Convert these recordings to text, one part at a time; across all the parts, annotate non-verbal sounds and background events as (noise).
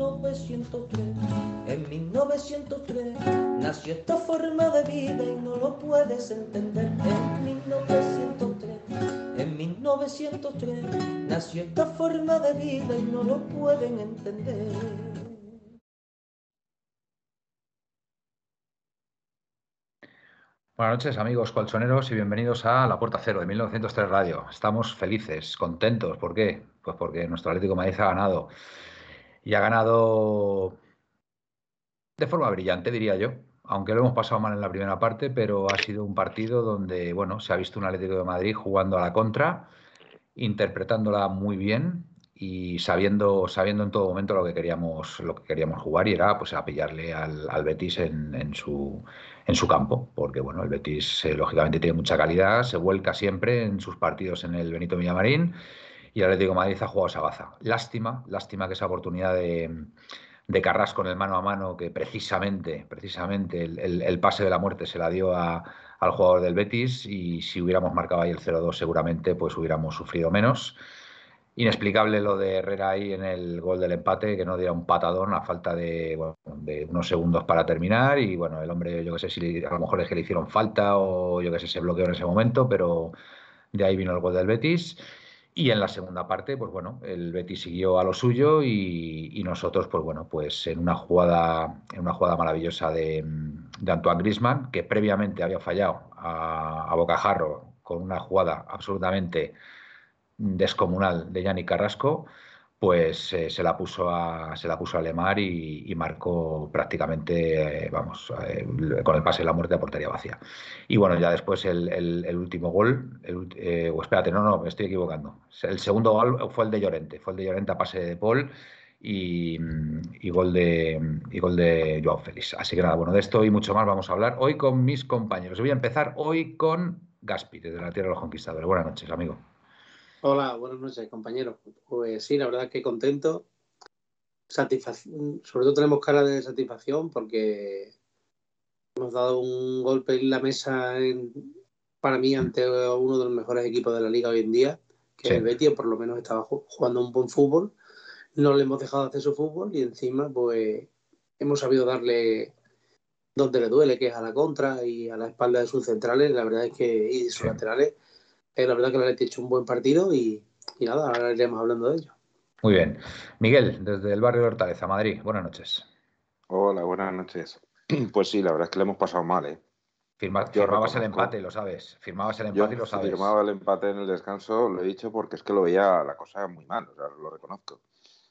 1903. En 1903 nació esta forma de vida y no lo puedes entender. En 1903, en 1903 nació esta forma de vida y no lo pueden entender. Buenas noches amigos colchoneros y bienvenidos a La Puerta Cero de 1903 Radio. Estamos felices, contentos. ¿Por qué? Pues porque nuestro Atlético de Madrid ha ganado. Y ha ganado de forma brillante, diría yo. Aunque lo hemos pasado mal en la primera parte, pero ha sido un partido donde, bueno, se ha visto un Atlético de Madrid jugando a la contra, interpretándola muy bien y sabiendo, sabiendo en todo momento lo que queríamos, lo que queríamos jugar y era pues a pillarle al, Betis en, en, su, en su campo, porque bueno, el Betis eh, lógicamente tiene mucha calidad, se vuelca siempre en sus partidos en el Benito Villamarín y el Atlético de Madrid ha jugado esa baza. Lástima, lástima que esa oportunidad de, de Carrasco en el mano a mano, que precisamente, precisamente el, pase de la muerte se la dio a, al jugador del Betis y si hubiéramos marcado ahí el 0-2 seguramente pues hubiéramos sufrido menos. Inexplicable lo de Herrera ahí en el gol del empate, que no diera un patadón a falta de, de unos segundos para terminar. Y bueno, el hombre, yo que sé si a lo mejor es que le hicieron falta o yo que sé, se bloqueó en ese momento, pero de ahí vino el gol del Betis. Y en la segunda parte, pues bueno, el Betis siguió a lo suyo y, nosotros, pues bueno, pues en una jugada, en una jugada maravillosa de, Antoine Grisman, que previamente había fallado a, a Bocajarro con una jugada absolutamente descomunal de Yannick Carrasco, pues eh, se la puso a se la puso a Lemar y, marcó prácticamente, vamos, eh, con el pase de la muerte a portería vacía. Y bueno, ya después el, último gol, el, eh, o espérate, no, no, me estoy equivocando. El segundo gol fue el de Llorente, fue el de Llorente a pase de Paul y, y, gol de y gol de Joao Félix. Así que nada, bueno, de esto y mucho más vamos a hablar hoy con mis compañeros. Voy a empezar hoy con Gaspi, desde la Tierra de los Conquistadores. Buenas noches, amigo. Hola, buenas noches, compañero. Pues sí, la verdad que contento. Satisfac... Sobre todo tenemos cara de satisfacción porque hemos dado un golpe en la mesa en... para mí ante uno de los mejores equipos de la liga hoy en día, que sí. es el Betis, por lo menos estaba jugando un buen fútbol. No le hemos dejado hacer su fútbol y encima pues hemos sabido darle donde le duele, que es a la contra y a la espalda de sus centrales, la verdad es que y sus sí. laterales eh, la verdad que le ha hecho un buen partido y, y, nada, ahora iremos hablando de ello. Muy bien. Miguel, desde el barrio de Hortaleza, Madrid. Buenas noches. Hola, buenas noches. (clears throat) Pues sí, la verdad es que le hemos pasado mal, ¿eh? Firma, firmabas el empate, lo sabes. Firmabas el empate Yo y lo sabes. Firmaba el empate en el descanso, lo he dicho porque es que lo veía la cosa muy mal, o sea, lo reconozco.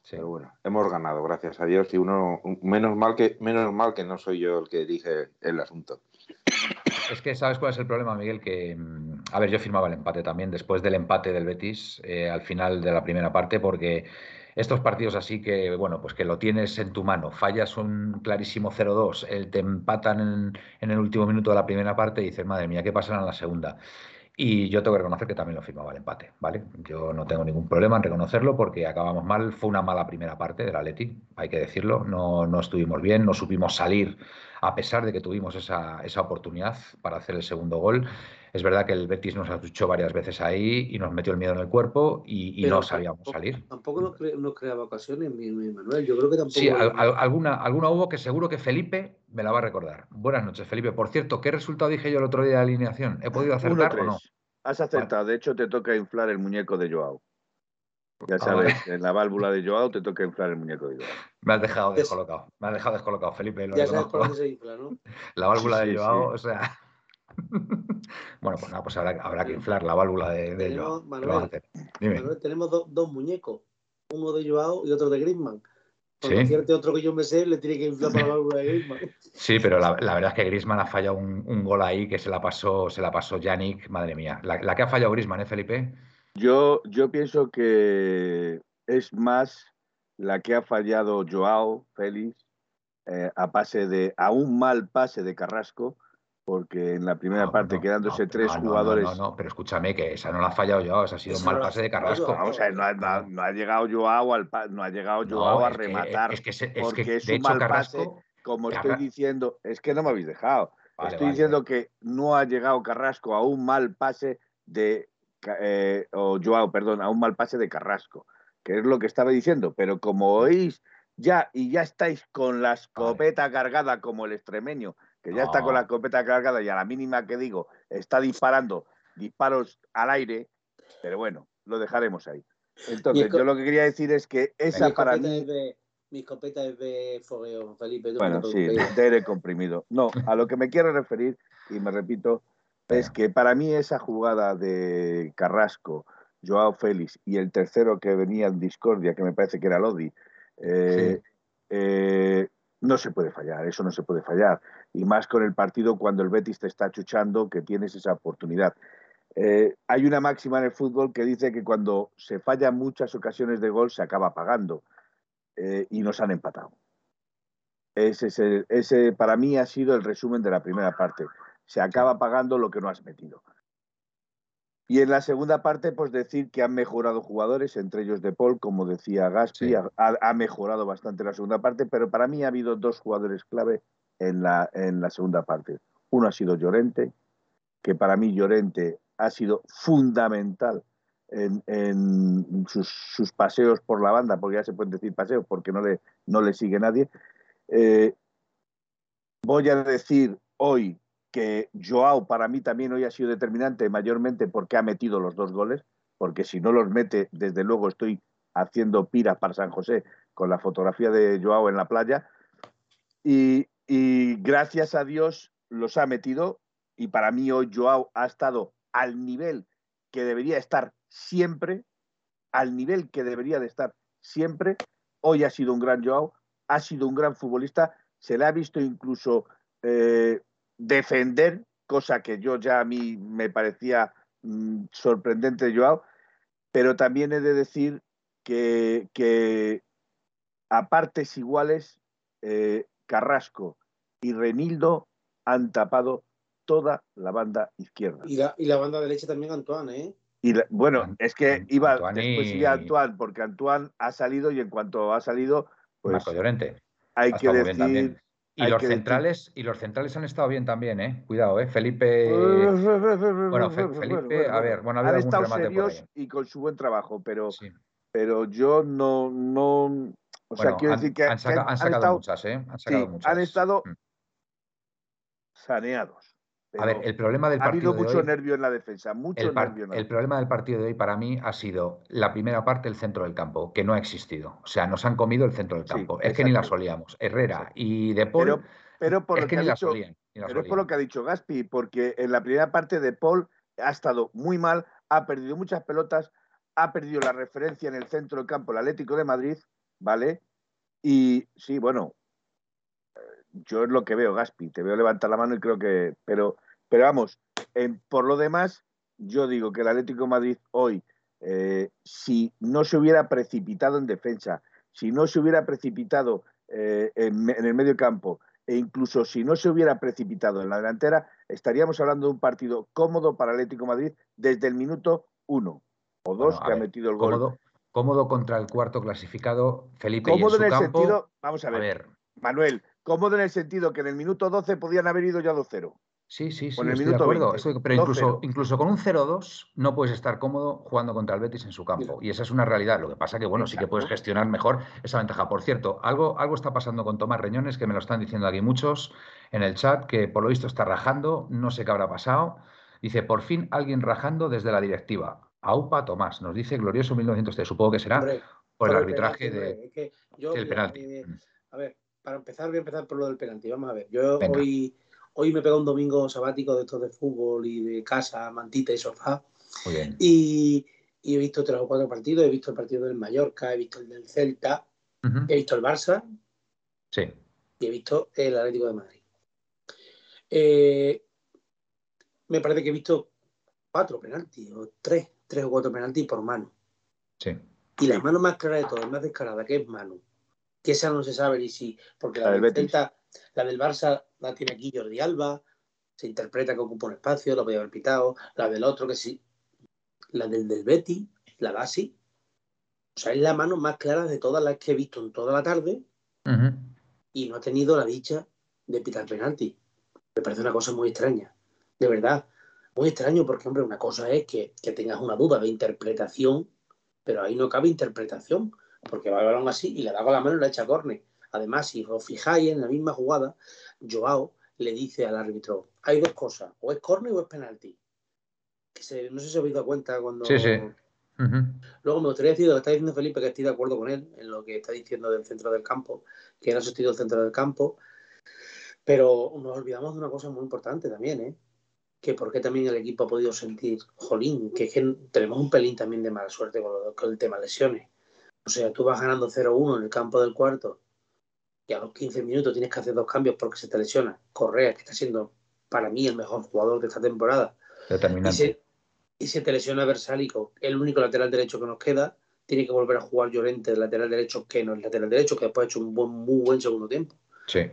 Sí. Pero bueno, hemos ganado, gracias a Dios, y uno menos mal que menos mal que no soy yo el que dirige el asunto. Es que sabes cuál es el problema, Miguel, que mm, a ver, yo firmaba el empate también después del empate del Betis eh, al final de la primera parte, porque estos partidos así que, bueno, pues que lo tienes en tu mano, fallas un clarísimo 0-2, eh, te empatan en, el último minuto de la primera parte y dices, madre mía, ¿qué pasará en la segunda? Y yo tengo que reconocer que también lo firmaba el empate, ¿vale? Yo no tengo ningún problema en reconocerlo porque acabamos mal, fue una mala primera parte del Atleti, hay que decirlo, no, no estuvimos bien, no supimos salir a pesar de que tuvimos esa, esa oportunidad para hacer el segundo gol. Es verdad que el Betis nos luchó varias veces ahí y nos metió el miedo en el cuerpo y, y no sabíamos tampoco, salir. Tampoco nos, cre nos, creaba ocasiones, mi, mi, Manuel. Yo creo que tampoco. Sí, al, al, alguna, alguna hubo que seguro que Felipe me la va a recordar. Buenas noches, Felipe. Por cierto, ¿qué resultado dije yo el otro día de alineación? ¿He podido acertar o no? Has acertado. Vale. De hecho, te toca inflar el muñeco de Joao. Ya sabes, ah, en la válvula de Joao te toca inflar el muñeco de Joao. Me has dejado descolocado. Me has dejado descolocado, Felipe. Lo ya sabes por dónde se infla, ¿no? La válvula sí, de Joao, sí. o sea. (laughs) bueno, pues nada, pues habrá, habrá que inflar la válvula de, de tenemos, Joao. Manuel, Manuel, tenemos do, dos muñecos, uno de Joao y otro de Griezmann. Por ¿Sí? cierto, otro que yo me sé, le tiene que inflar para la válvula de Griezmann. (laughs) Sí, pero la, la, verdad es que Griezmann ha fallado un, un, gol ahí que se la pasó, se la pasó Yannick, madre mía. La, la que ha fallado Griezmann, ¿eh, Felipe? Yo, yo pienso que es más la que ha fallado Joao Félix eh, a pase de a un mal pase de Carrasco porque en la primera parte quedándose tres jugadores. No, no, pero escúchame que esa no la ha fallado Joao, esa ha sido un mal pase de Carrasco. Vamos a no, ha, no, ha, llegado Joao al no ha llegado Joao a rematar es que, es porque es un mal pase, como estoy diciendo, es que no me habéis dejado. estoy diciendo que no ha llegado Carrasco a un mal pase de eh, o Joao, perdón, a un mal pase de Carrasco, que es lo que estaba diciendo, pero como oís ya y ya estáis con la escopeta cargada como el extremeño, que ya está con la escopeta cargada y a la mínima que digo está disparando disparos al aire, pero bueno, lo dejaremos ahí. Entonces, yo lo que quería decir es que esa para mí... mi escopeta es de fogueo, Felipe. Bueno, sí, de aire comprimido. No, a lo que me quiero referir, y me repito, es que para mí esa jugada de Carrasco, Joao Félix y el tercero que venía en discordia, que me parece que era Lodi, eh, eh, no se puede fallar, eso no se puede fallar. Y más con el partido cuando el Betis te está chuchando, que tienes esa oportunidad. Eh, hay una máxima en el fútbol que dice que cuando se fallan muchas ocasiones de gol se acaba pagando. y nos han empatado. Ese, ese para mí ha sido el resumen de la primera parte. Se acaba pagando lo que no has metido. Y en la segunda parte, pues decir que han mejorado jugadores, entre ellos De Paul, como decía Gaspi, ha, mejorado bastante la segunda parte, pero para mí ha habido dos jugadores clave en la, en la segunda parte. Uno ha sido Llorente, que para mí Llorente ha sido fundamental en, sus, paseos por la banda, porque ya se pueden decir paseos, porque no le, no le sigue nadie. Eh, voy a decir hoy que Joao para mí también hoy ha sido determinante, mayormente porque ha metido los dos goles, porque si no los mete, desde luego estoy haciendo pira para San José con la fotografía de Joao en la playa. Y, gracias a Dios los ha metido y para mí hoy Joao ha estado al nivel que debería estar siempre, al nivel que debería de estar siempre. Hoy ha sido un gran Joao, ha sido un gran futbolista, se le ha visto incluso eh, defender, cosa que yo ya a mí me parecía mm, sorprendente Joao, pero también he de decir que, a partes iguales eh, Carrasco y Renildo han tapado toda la banda izquierda. Y la, y la banda derecha también Antoine, ¿eh? Y bueno, es que iba después iría Antoine, porque Antoine ha salido y en cuanto ha salido, pues Marco Llorente. hay que decir y los centrales, y los centrales han estado bien también, ¿eh? Cuidado, ¿eh? Felipe. Bueno, Felipe, a ver, bueno, han estado serios y con su buen trabajo, pero, pero yo no, no. O sea, quiero decir que han, sacado muchas, ¿eh? Han sacado muchas. Han estado mm. Saneados a ver, el problema del partido. Ha habido mucho nervio en la defensa, mucho el, nervio el problema del partido de hoy para mí ha sido la primera parte el centro del campo, que no ha existido. O sea, nos han comido el centro del campo. es que ni la solíamos. Herrera y De Paul. Pero, por lo que, ha dicho, pero por lo que ha dicho Gaspi, porque en la primera parte De Paul ha estado muy mal, ha perdido muchas pelotas, ha perdido la referencia en el centro del campo, el Atlético de Madrid, ¿vale? Y sí, bueno, yo es lo que veo, Gaspi. Te veo levantar la mano y creo que. Pero, pero vamos, por lo demás, yo digo que el Atlético de Madrid hoy, eh, si no se hubiera precipitado en defensa, si no se hubiera precipitado eh, en, el medio campo, e incluso si no se hubiera precipitado en la delantera, estaríamos hablando de un partido cómodo para Atlético de Madrid desde el minuto uno o dos que ha metido el gol. Cómodo, contra el cuarto clasificado, Felipe. Cómodo en, el sentido, vamos a ver, Manuel, cómodo en el sentido que en el minuto 12 podían haber ido ya 2-0. Sí, sí, sí, estoy de acuerdo. pero incluso, incluso con un 0-2 no puedes estar cómodo jugando contra el Betis en su campo. Y esa es una realidad. Lo que pasa que, bueno, sí que puedes gestionar mejor esa ventaja. Por cierto, algo, algo está pasando con Tomás Reñones, que me lo están diciendo aquí muchos en el chat, que por lo visto está rajando, no sé qué habrá pasado. Dice, por fin alguien rajando desde la directiva. Aupa Tomás, nos dice glorioso 1903. Supongo que será por el arbitraje de, del penalti. Eh, a ver, para empezar, voy a empezar por lo del penalti. Vamos a ver. Yo hoy, hoy me pego un domingo sabático de estos de fútbol y de casa, mantita y sofá. Muy bien. Y, he visto tres o cuatro partidos. He visto el partido del Mallorca, he visto el del Celta, he visto el Barça. Sí. Y he visto el Atlético de Madrid. Eh, me parece que he visto cuatro penaltis, o tres, tres o cuatro penaltis por mano. Sí. Y la mano más clara de todas, más descarada, que es mano. Que esa no se sabe ni si. Porque la, del Celta, la del Barça la tiene aquí Jordi Alba, se interpreta que ocupa un espacio, lo podía haber pitado. La del otro que sí. La del del Betty, la da así. O sea, es la mano más clara de todas las que he visto en toda la tarde. Y no ha tenido la dicha de pitar penalti. Me parece una cosa muy extraña. De verdad. Muy extraño porque, hombre, una cosa es que, que tengas una duda de interpretación pero ahí no cabe interpretación, porque va el balón así y le da con la mano y la echa corne. Además, si os fijáis en la misma jugada, Joao le dice al árbitro, hay dos cosas, o es corne o es penalti. Que no sé si os habéis dado cuenta cuando... Sí, sí. Luego me gustaría decir lo que está diciendo Felipe, que estoy de acuerdo con él en lo que está diciendo del centro del campo, que no ha asistido el centro del campo, pero nos olvidamos de una cosa muy importante también, ¿eh? que por qué también el equipo ha podido sentir, jolín, que, que tenemos un pelín también de mala suerte con, el tema lesiones. O sea, tú vas ganando 0-1 en el campo del cuarto y a los 15 minutos tienes que hacer dos cambios porque se te lesiona. Correa, que está siendo para mí el mejor jugador de esta temporada. Y se, y se te lesiona Versálico, el único lateral derecho que nos queda. Tiene que volver a jugar Llorente, el lateral derecho, que no es lateral derecho, que después ha hecho un buen, muy buen segundo tiempo. Sí.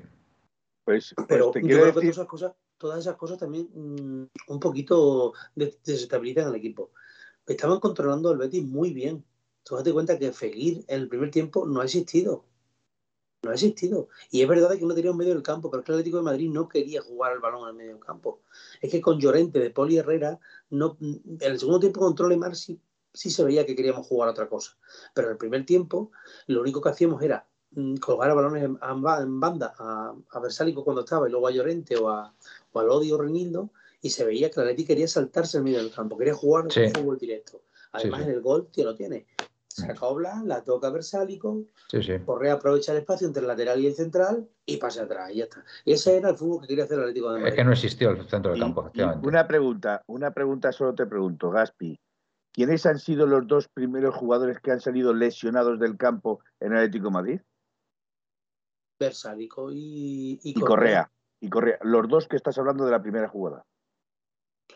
Pues, pues pero te quiero decir... esas cosas todas esas cosas también mm, un poquito desestabilizan al equipo. Estaban controlando al Betis muy bien. Tú date cuenta que Fekir en el primer tiempo no ha existido. No ha existido. Y es verdad que no tenía un medio del campo, pero es que el Atlético de Madrid no quería jugar al balón en el medio del campo. Es que con Llorente, de Poli Herrera, no, en el segundo tiempo control Lemar sí, sí se veía que queríamos jugar a otra cosa. Pero en el primer tiempo lo único que hacíamos era mm, colgar a balones en, banda a, a Versálico cuando estaba y luego a Llorente o a, al odio Renildo y se veía que la Leti quería saltarse en medio del campo, quería jugar sí. fútbol directo. Además, en el gol, tío, lo tiene. Saca Obla, la toca Versálico, Correa aprovecha el espacio entre el lateral y el central y pasa atrás, y ya está. Y ese era el fútbol que quería hacer el Atlético de Madrid. Es que no existió el centro del campo, efectivamente. una pregunta, una pregunta solo te pregunto, Gaspi. ¿Quiénes han sido los dos primeros jugadores que han salido lesionados del campo en el Atlético de Madrid? Versálico y, y Correa y Correa, los dos que estás hablando de la primera jugada.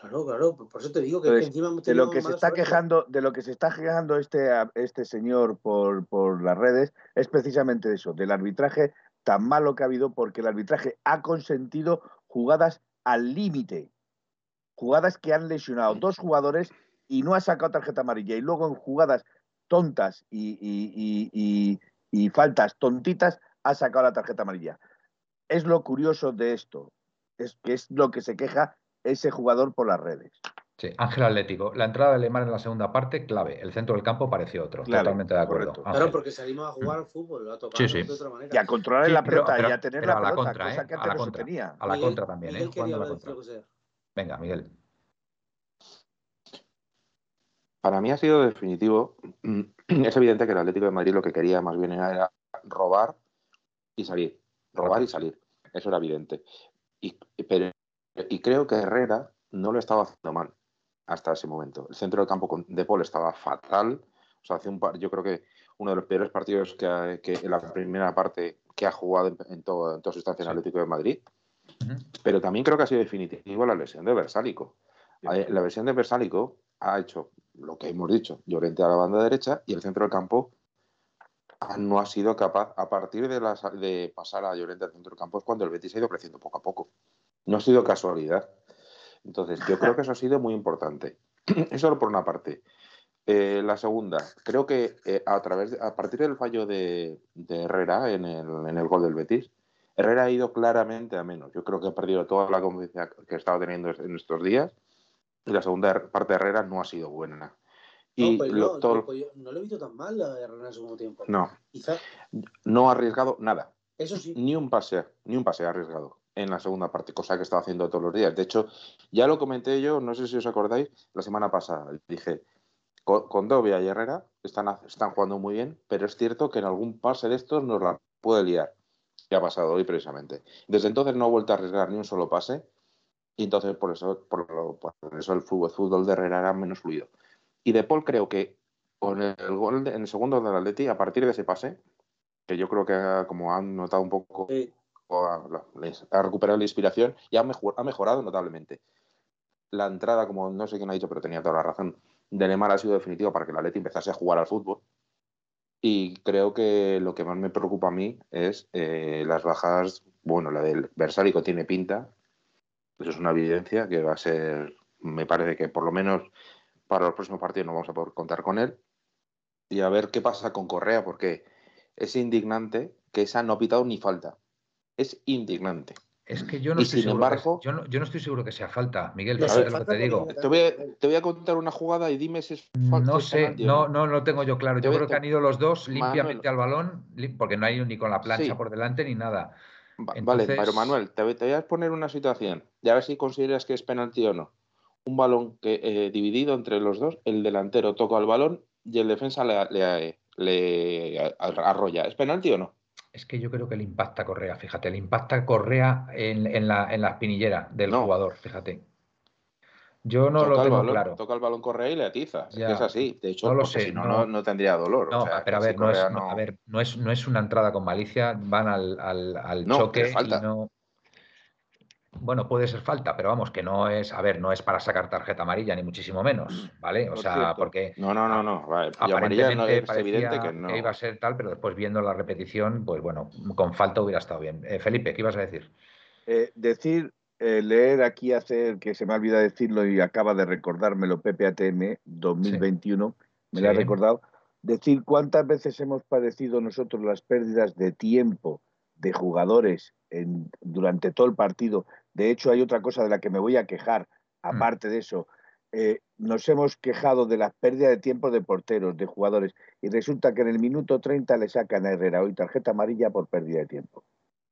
Claro, claro, por eso te digo que, encima de lo que se está quejando, de lo que se está quejando este, este señor por, por las redes es precisamente eso, del arbitraje tan malo que ha habido porque el arbitraje ha consentido jugadas al límite, jugadas que han lesionado dos jugadores y no ha sacado tarjeta amarilla. Y luego en jugadas tontas y, y, y faltas tontitas ha sacado la tarjeta amarilla. Es lo curioso de esto, es que es lo que se queja ese jugador por las redes. Sí, Ángel Atlético. La entrada de Lemar en la segunda parte, clave. El centro del campo pareció otro. totalmente de acuerdo. Claro, porque salimos a jugar al fútbol, a tocar de otra manera. Y a controlar la pelota y a tener la, pelota, contra, cosa ¿eh? que a la contra, tenía. A la contra también, ¿eh? Venga, Miguel. Para mí ha sido definitivo. (clears throat) Es evidente que el Atlético de Madrid lo que quería más bien era robar y salir robar y salir. Eso era evidente. Y, pero, y creo que Herrera no lo estaba haciendo mal hasta ese momento. El centro del campo de Paul estaba fatal. O sea, hace un par, yo creo que uno de los peores partidos que, que en la primera parte que ha jugado en, en, todo, en toda su estancia en Atlético de Madrid. Pero también creo que ha sido definitivo la lesión de Versálico. La versión de Versálico ha hecho lo que hemos dicho, Llorente a la banda derecha y el centro del campo no ha sido capaz, a partir de, de pasar a Llorente al centro del campo, es cuando el Betis ha ido creciendo poco a poco. No ha sido casualidad. Entonces, yo creo que eso ha sido muy importante. (clears throat) Eso por una parte. Eh, la segunda, creo que eh, a, través a partir del fallo de, Herrera en el, gol del Betis, Herrera ha ido claramente a menos. Yo creo que ha perdido toda la confianza que estaba teniendo en estos días y la segunda parte de Herrera no ha sido buena. Y pues no, no, lo he visto tan mal a Herrera en el segundo tiempo. No. No ha arriesgado nada. Eso sí. Ni un pase, ni un pase ha arriesgado en la segunda parte, cosa que estaba haciendo todos los días. De hecho, ya lo comenté yo, no sé si os acordáis, la semana pasada. Dije, con, Dobia y Herrera están, están jugando muy bien, pero es cierto que en algún pase de estos nos la puede liar. ¿Qué ha pasado hoy precisamente. Desde entonces no ha vuelto a arriesgar ni un solo pase. Y entonces por eso, por, eso el fútbol, el fútbol de Herrera era menos fluido. Y De Paul creo que con el gol en el segundo del Atleti, a partir de ese pase, que yo creo que como han notado un poco, ha, recuperado la inspiración y ha, mejorado notablemente. La entrada, como no sé quién ha dicho, pero tenía toda la razón, de Neymar ha sido definitiva para que el Atleti empezase a jugar al fútbol. Y creo que lo que más me preocupa a mí es eh, las bajas. Bueno, la del Versálico tiene pinta. Eso es una evidencia que va a ser. Me parece que por lo menos para los próximos partidos no vamos a poder contar con él. Y a ver qué pasa con Correa, porque es indignante que esa no ha pitado ni falta. Es indignante. Es que yo no, estoy, seguro que, yo no, yo no estoy seguro que sea falta, Miguel. lo que te digo. Te voy, a, contar una jugada y dime si es falta. No sé, no, no lo tengo yo claro. Yo creo que han ido los dos limpiamente al balón, porque no hay ni con la plancha por delante ni nada. Vale, pero Manuel, te, voy a poner una situación y a ver si consideras que es penalti o no. Un balón que eh, dividido entre los dos, el delantero toca el balón y el defensa le, le arrolla. ¿Es penalti o no? Es que yo creo que le impacta Correa, fíjate, le impacta Correa en, la, en la espinillera del jugador, fíjate. Yo no lo tengo claro. Toca el balón Correa y le atiza. es así. De hecho, no lo sé, si no, no, tendría dolor. No, pero a ver, no es, a ver, no es, no es una entrada con malicia, van al, al, al choque y no. Bueno, puede ser falta, pero vamos, que no es, a ver, no es para sacar tarjeta amarilla, ni muchísimo menos, ¿vale? O sea, porque. No, no, no, no. Aparentemente es evidente que, no. iba a ser tal, pero después viendo la repetición, pues bueno, con falta hubiera estado bien. Eh, Felipe, ¿qué ibas a decir? Eh, decir, eh, leer aquí, hacer, que se me olvida decirlo y acaba de recordármelo, PPATM 2021, me lo ha recordado. Decir cuántas veces hemos padecido nosotros las pérdidas de tiempo de jugadores en, durante todo el partido de hecho, hay otra cosa de la que me voy a quejar, mm. aparte de eso. Eh, nos hemos quejado de la pérdida de tiempo de porteros, de jugadores, y resulta que en el minuto 30 le sacan a Herrera hoy tarjeta amarilla por pérdida de tiempo.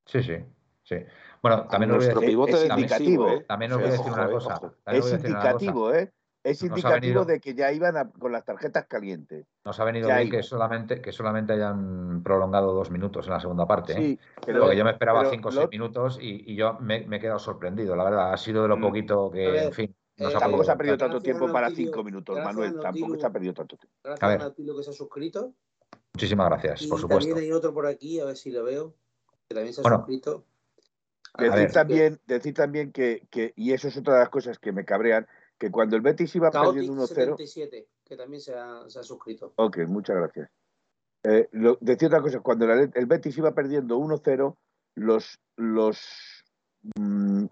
Sí, sí. Sí. Bueno, también os voy a decir, es indicativo. También os voy a decir una cosa. Es indicativo, ¿eh? Es indicativo de que ya iban con las tarjetas calientes. Nos ha venido bien que solamente, que solamente hayan prolongado dos minutos en la segunda parte. ¿eh? Porque yo me esperaba cinco o seis minutos y, yo me, he quedado sorprendido. La verdad, ha sido de lo mm. poquito que, en fin. Eh, tampoco se ha perdido tanto tiempo para cinco minutos, Manuel. Tampoco se ha perdido tanto tiempo. Gracias a, ver. a que se ha suscrito. Muchísimas gracias, por supuesto. También hay otro por aquí, a ver si lo veo, que también se ha suscrito. Decir también, decir también que, que, y eso es otra de las cosas que me cabrean, que cuando el Betis iba perdiendo 1-0. que también se ha, suscrito. Ok, muchas gracias. Eh, decía otra cosa, cuando el Betis iba perdiendo 1-0, los, los, mm,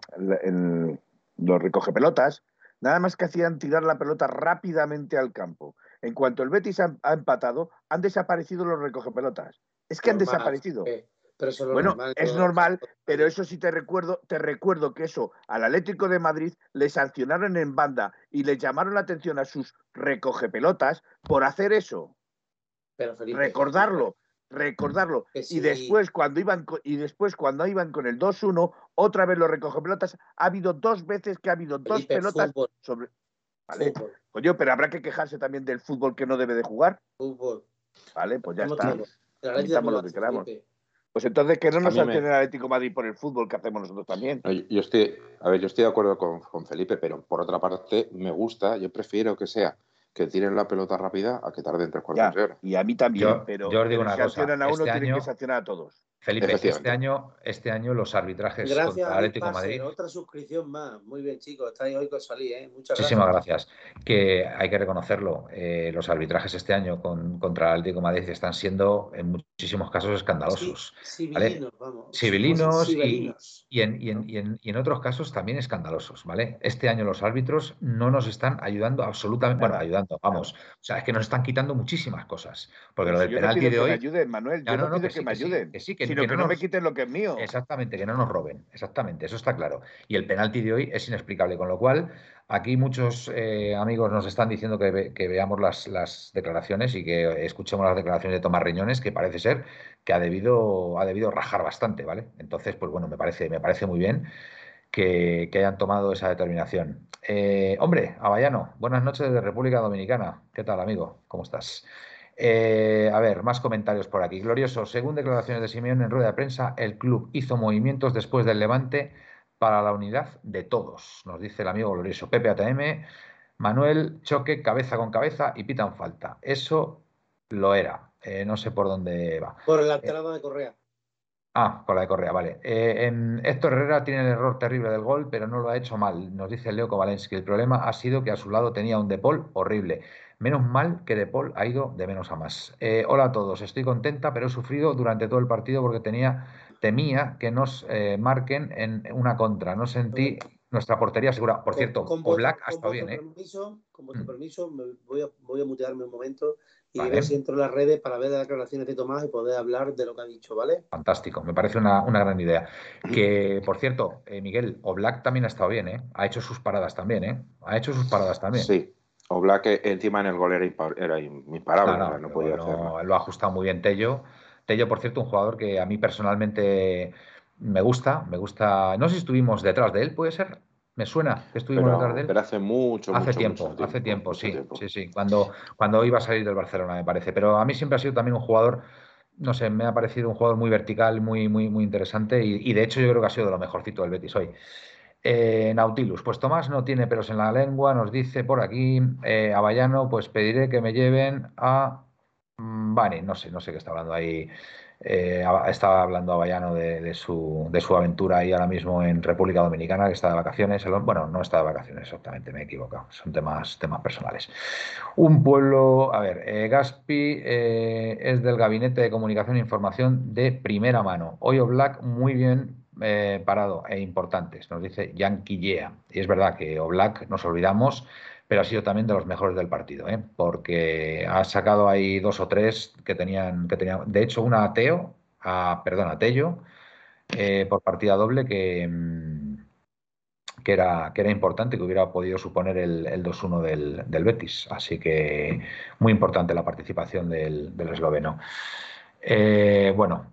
los recoge pelotas, nada más que hacían tirar la pelota rápidamente al campo. En cuanto el Betis ha, empatado, han desaparecido los recoge pelotas. Es que han desaparecido bueno, es normal, pero eso sí te recuerdo, te recuerdo que eso al Atlético de Madrid le sancionaron en banda y le llamaron la atención a sus recogepelotas por hacer eso. Pero recordarlo, recordarlo. Y después cuando iban y después cuando iban con el 2-1, otra vez los recogepelotas, ha habido dos veces que ha habido dos pelotas sobre Vale. Coño, pero habrá que quejarse también del fútbol que no debe de jugar. Fútbol. Vale, pues ya está. Estamos lo que queramos. Pues entonces que no nos hace el Atlético Madrid por el fútbol que hacemos nosotros también. Yo estoy, a ver, yo estoy de acuerdo con, con Felipe, pero por otra parte me gusta, yo prefiero que sea que tiren la pelota rápida a que tarden tres cuartos de hora. Y a mí también, pero yo os digo una cosa, a uno, este tienen que sancionar a todos. Felipe, este año, este año los arbitrajes gracias contra Atlético Madrid. Otra suscripción más. Muy bien, chicos. Estáis hoy con salir, ¿eh? Muchas Muchísimas gracias. Que hay que reconocerlo. Eh, los arbitrajes este año con, contra el Atlético Madrid están siendo en muchísimos casos escandalosos. Sí, civilinos, vamos. Civilinos, Y, en, y, en, y, en, otros casos también escandalosos, ¿vale? Este año los árbitros no nos están ayudando absolutamente. Bueno, ayudando, vamos. O sea, es que nos están quitando muchísimas cosas. Porque lo del penalti de hoy. Que me ayuden, Manuel. Yo no, pido que, me ayuden. Que sí, que sino que, no, me quiten lo que es mío. Exactamente, que no nos roben. Exactamente, eso está claro. Y el penalti de hoy es inexplicable, con lo cual aquí muchos eh, amigos nos están diciendo que, veamos las, declaraciones y que escuchemos las declaraciones de Tomás Riñones, que parece ser que ha debido, ha debido rajar bastante, ¿vale? Entonces, pues bueno, me parece, me parece muy bien. Que, hayan tomado esa determinación. Eh, hombre, Avallano, buenas noches de República Dominicana. ¿Qué tal, amigo? ¿Cómo estás? Eh, a ver, más comentarios por aquí. Glorioso, según declaraciones de Simeón en rueda de prensa, el club hizo movimientos después del levante para la unidad de todos, nos dice el amigo Glorioso. Pepe ATM, Manuel, choque cabeza con cabeza y pitan falta. Eso lo era. Eh, no sé por dónde va. Por la entrada de Correa. Ah, con la de Correa, vale. Eh, en Héctor Herrera tiene el error terrible del gol, pero no lo ha hecho mal, nos dice Leo Kovalensky. El problema ha sido que a su lado tenía un De Paul horrible. Menos mal que De Paul ha ido de menos a más. Eh, hola a todos, estoy contenta, pero he sufrido durante todo el partido porque tenía, temía que nos eh, marquen en una contra. No sentí nuestra portería segura. Por cierto, con, Black ha estado bien, ¿eh? con vuestro mm. permiso, voy, a, voy a mutearme un momento y ver si entro en las redes para ver las declaraciones de Tomás y poder hablar de lo que ha dicho, ¿vale? Fantástico, me parece una, gran idea. Que, por cierto, eh, Miguel, Oblak también ha estado bien, ¿eh? Ha hecho sus paradas también, ¿eh? Ha hecho sus paradas también. Sí. Oblak eh, encima en el gol era, imparable, no, podía hacerlo. Lo ha ajustado muy bien Tello. Tello, por cierto, un jugador que a mí personalmente me gusta, me gusta. No sé si estuvimos detrás de él, ¿puede ser? Me suena que estuvimos detrás de él. Pero hace mucho, hace tiempo, hace tiempo, sí, sí, sí. Cuando, cuando iba a salir del Barcelona, me parece. Pero a mí siempre ha sido también un jugador, no sé, me ha parecido un jugador muy vertical, muy, muy, muy interesante. Y, de hecho yo creo que ha sido de lo mejorcito del Betis hoy. Eh, Nautilus, pues Tomás no tiene pelos en la lengua, nos dice por aquí, eh, Avallano, pues pediré que me lleven a Vale, no sé, no sé qué está hablando ahí eh, estaba hablando a Bayano de, su, de, su, aventura ahí ahora mismo en República Dominicana, que está de vacaciones. Bueno, no está de vacaciones exactamente, me he equivocado. Son temas, temas personales. Un pueblo, a ver, eh, Gaspi es del Gabinete de Comunicación e Información de primera mano. Hoyo Black muy bien parado e importantes, nos dice Yankee Yea. Y es verdad que Oblak, nos olvidamos, pero ha sido también de los mejores del partido, ¿eh? porque ha sacado ahí dos o tres que tenían, que tenían de hecho, una a Teo, a, perdón, a Tello, eh, por partida doble que, mm, que, era, que era importante, que hubiera podido suponer el, 2-1 del, Betis. Así que muy importante la participación del, esloveno. Eh, bueno,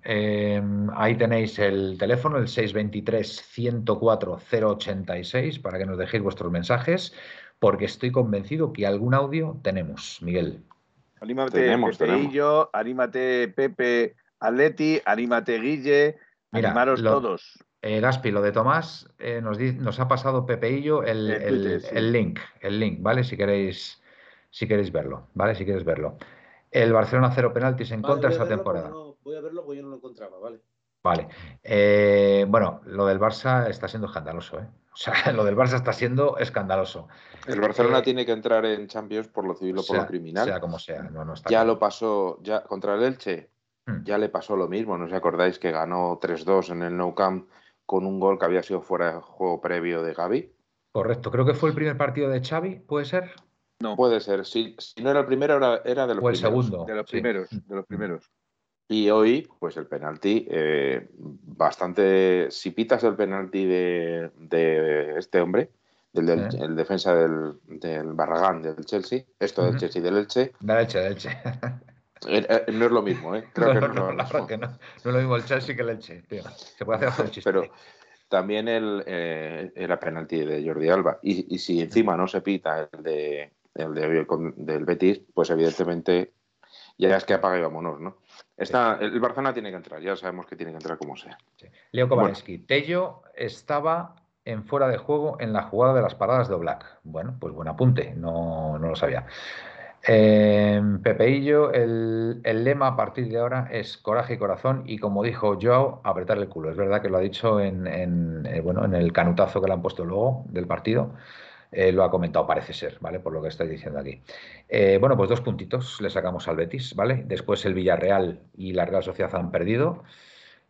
ahí tenéis el teléfono, el 623-104-086, para que nos dejéis vuestros mensajes porque estoy convencido que algún audio tenemos, Miguel. Anímate, tenemos, Pepe anímate, Pepe Atleti, anímate, Guille, animaros todos. Eh, Gaspi, lo de Tomás, eh, nos, nos, ha pasado Pepeillo el, el, link, el link, ¿vale? Si queréis, si queréis verlo, ¿vale? Si quieres verlo. El Barcelona cero penaltis en contra esta temporada. voy a verlo porque yo no lo encontraba, ¿vale? Vale. Eh, bueno, lo del Barça está siendo escandaloso, ¿eh? O sea, (laughs) lo del Barça está siendo escandaloso. El Barcelona eh, tiene que entrar en Champions por lo civil o por lo criminal. Sea como sea, no, está Ya lo pasó, ya contra el Elche, hmm. ya le pasó lo mismo. ¿No os acordáis que ganó 3-2 en el Nou Camp con un gol que había sido fuera de juego previo de Gaby? Correcto, creo que fue el primer partido de Xavi, ¿puede ser? No. Puede ser, si, si no era el primero, era, era de los o el segundo. De los primeros, de los primeros. Y hoy, pues el penalti, eh, bastante. Si pitas el penalti de, este hombre, del, el defensa del, Barragán del Chelsea, esto del Chelsea del Elche. Del Elche, del Elche. (laughs) Eh, eh, no es lo mismo, ¿eh? Creo no, que no, no, no, que no, es lo mismo el Chelsea que el Elche, tío. Se puede hacer chiste. Pero también el, era penalti de Jordi Alba. Y, y, si encima no se pita el de el de, del Betis, pues evidentemente ya es que apaga y vámonos, ¿no? Está, el Barcelona tiene que entrar, ya sabemos que tiene que entrar como sea. Leo Kowalski, Tello estaba en fuera de juego en la jugada de las paradas de Oblak. Bueno, pues buen apunte, no, lo sabía. Eh, Pepeillo, el, lema a partir de ahora es coraje y corazón y como dijo Joao, apretar el culo. Es verdad que lo ha dicho en, en, eh, bueno, en el canutazo que le han puesto luego del partido. Eh, lo ha comentado, parece ser, ¿vale? Por lo que estoy diciendo aquí. Eh, bueno, pues dos puntitos le sacamos al Betis, ¿vale? Después el Villarreal y la Real Sociedad han perdido.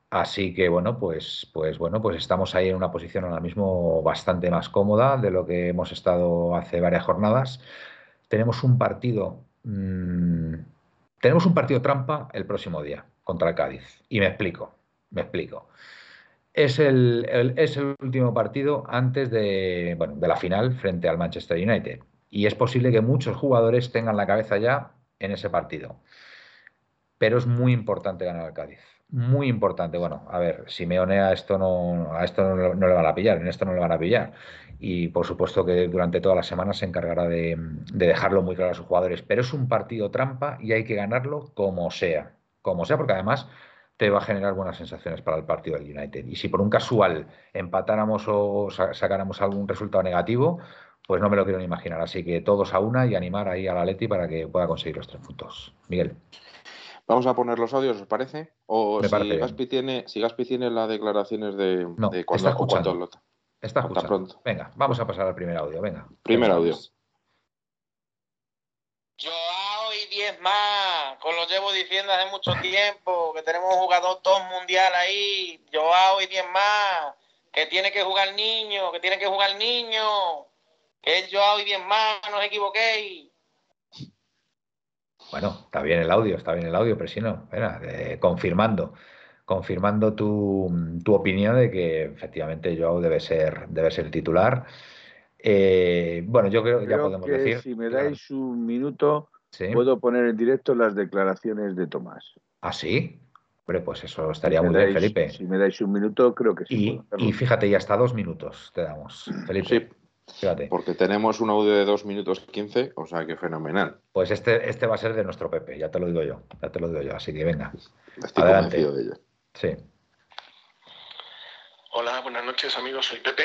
Así que bueno, pues, pues bueno, pues estamos ahí en una posición ahora mismo bastante más cómoda de lo que hemos estado hace varias jornadas. Tenemos un partido, mm, tenemos un partido trampa el próximo día contra el Cádiz. Y me explico, me explico. Es el, es el último partido antes de, bueno, de la final frente al Manchester United. Y es posible que muchos jugadores tengan la cabeza ya en ese partido. Pero es muy importante ganar al Cádiz. Muy importante. Bueno, a ver, Simeone a esto no, a esto no, le van a pillar, en esto no le van a pillar. Y por supuesto que durante toda la semana se encargará de, de dejarlo muy claro a sus jugadores. Pero es un partido trampa y hay que ganarlo como sea. Como sea, porque además te va a generar buenas sensaciones para el partido del United. Y si por un casual empatáramos o sacáramos algún resultado negativo, pues no me lo quiero ni imaginar. Así que todos a una y animar ahí a la Leti para que pueda conseguir los tres puntos. Miguel. Vamos a poner los audios, ¿os parece? O si, Gaspi tiene, si Gaspi tiene las declaraciones de, no, de cuando, está escuchando. Está escuchando. Pronto. Venga, vamos a pasar al primer audio. Venga. Primer audio. Joao y 10 más, con lo llevo diciendo hace mucho tiempo, que tenemos un jugador top mundial ahí, Joao y 10 más, que tiene que jugar el niño, que tiene que jugar el niño, que es Joao y 10 más, no os equivoquéis. Bueno, está bien el audio, está bien el audio, pero si no, espera, eh, confirmando, confirmando tu, opinión de que efectivamente Joao debe ser, debe ser el titular. Eh, bueno, yo creo que ya podemos decir. Si me dais un minuto, puedo poner en directo las declaraciones de Tomás. ¿Ah, sí? Hombre, pues eso estaría muy bien, Felipe. Si me dais un minuto, creo que sí. Y, fíjate, ya hasta dos minutos te damos, Felipe. Sí. Fíjate. Porque tenemos un audio de dos minutos quince, o sea que fenomenal. Pues este, este va a ser de nuestro Pepe, ya te lo digo yo, ya te lo digo yo, así que venga. Estoy Adelante. de ello. Sí. Hola, buenas noches amigos, soy Pepe.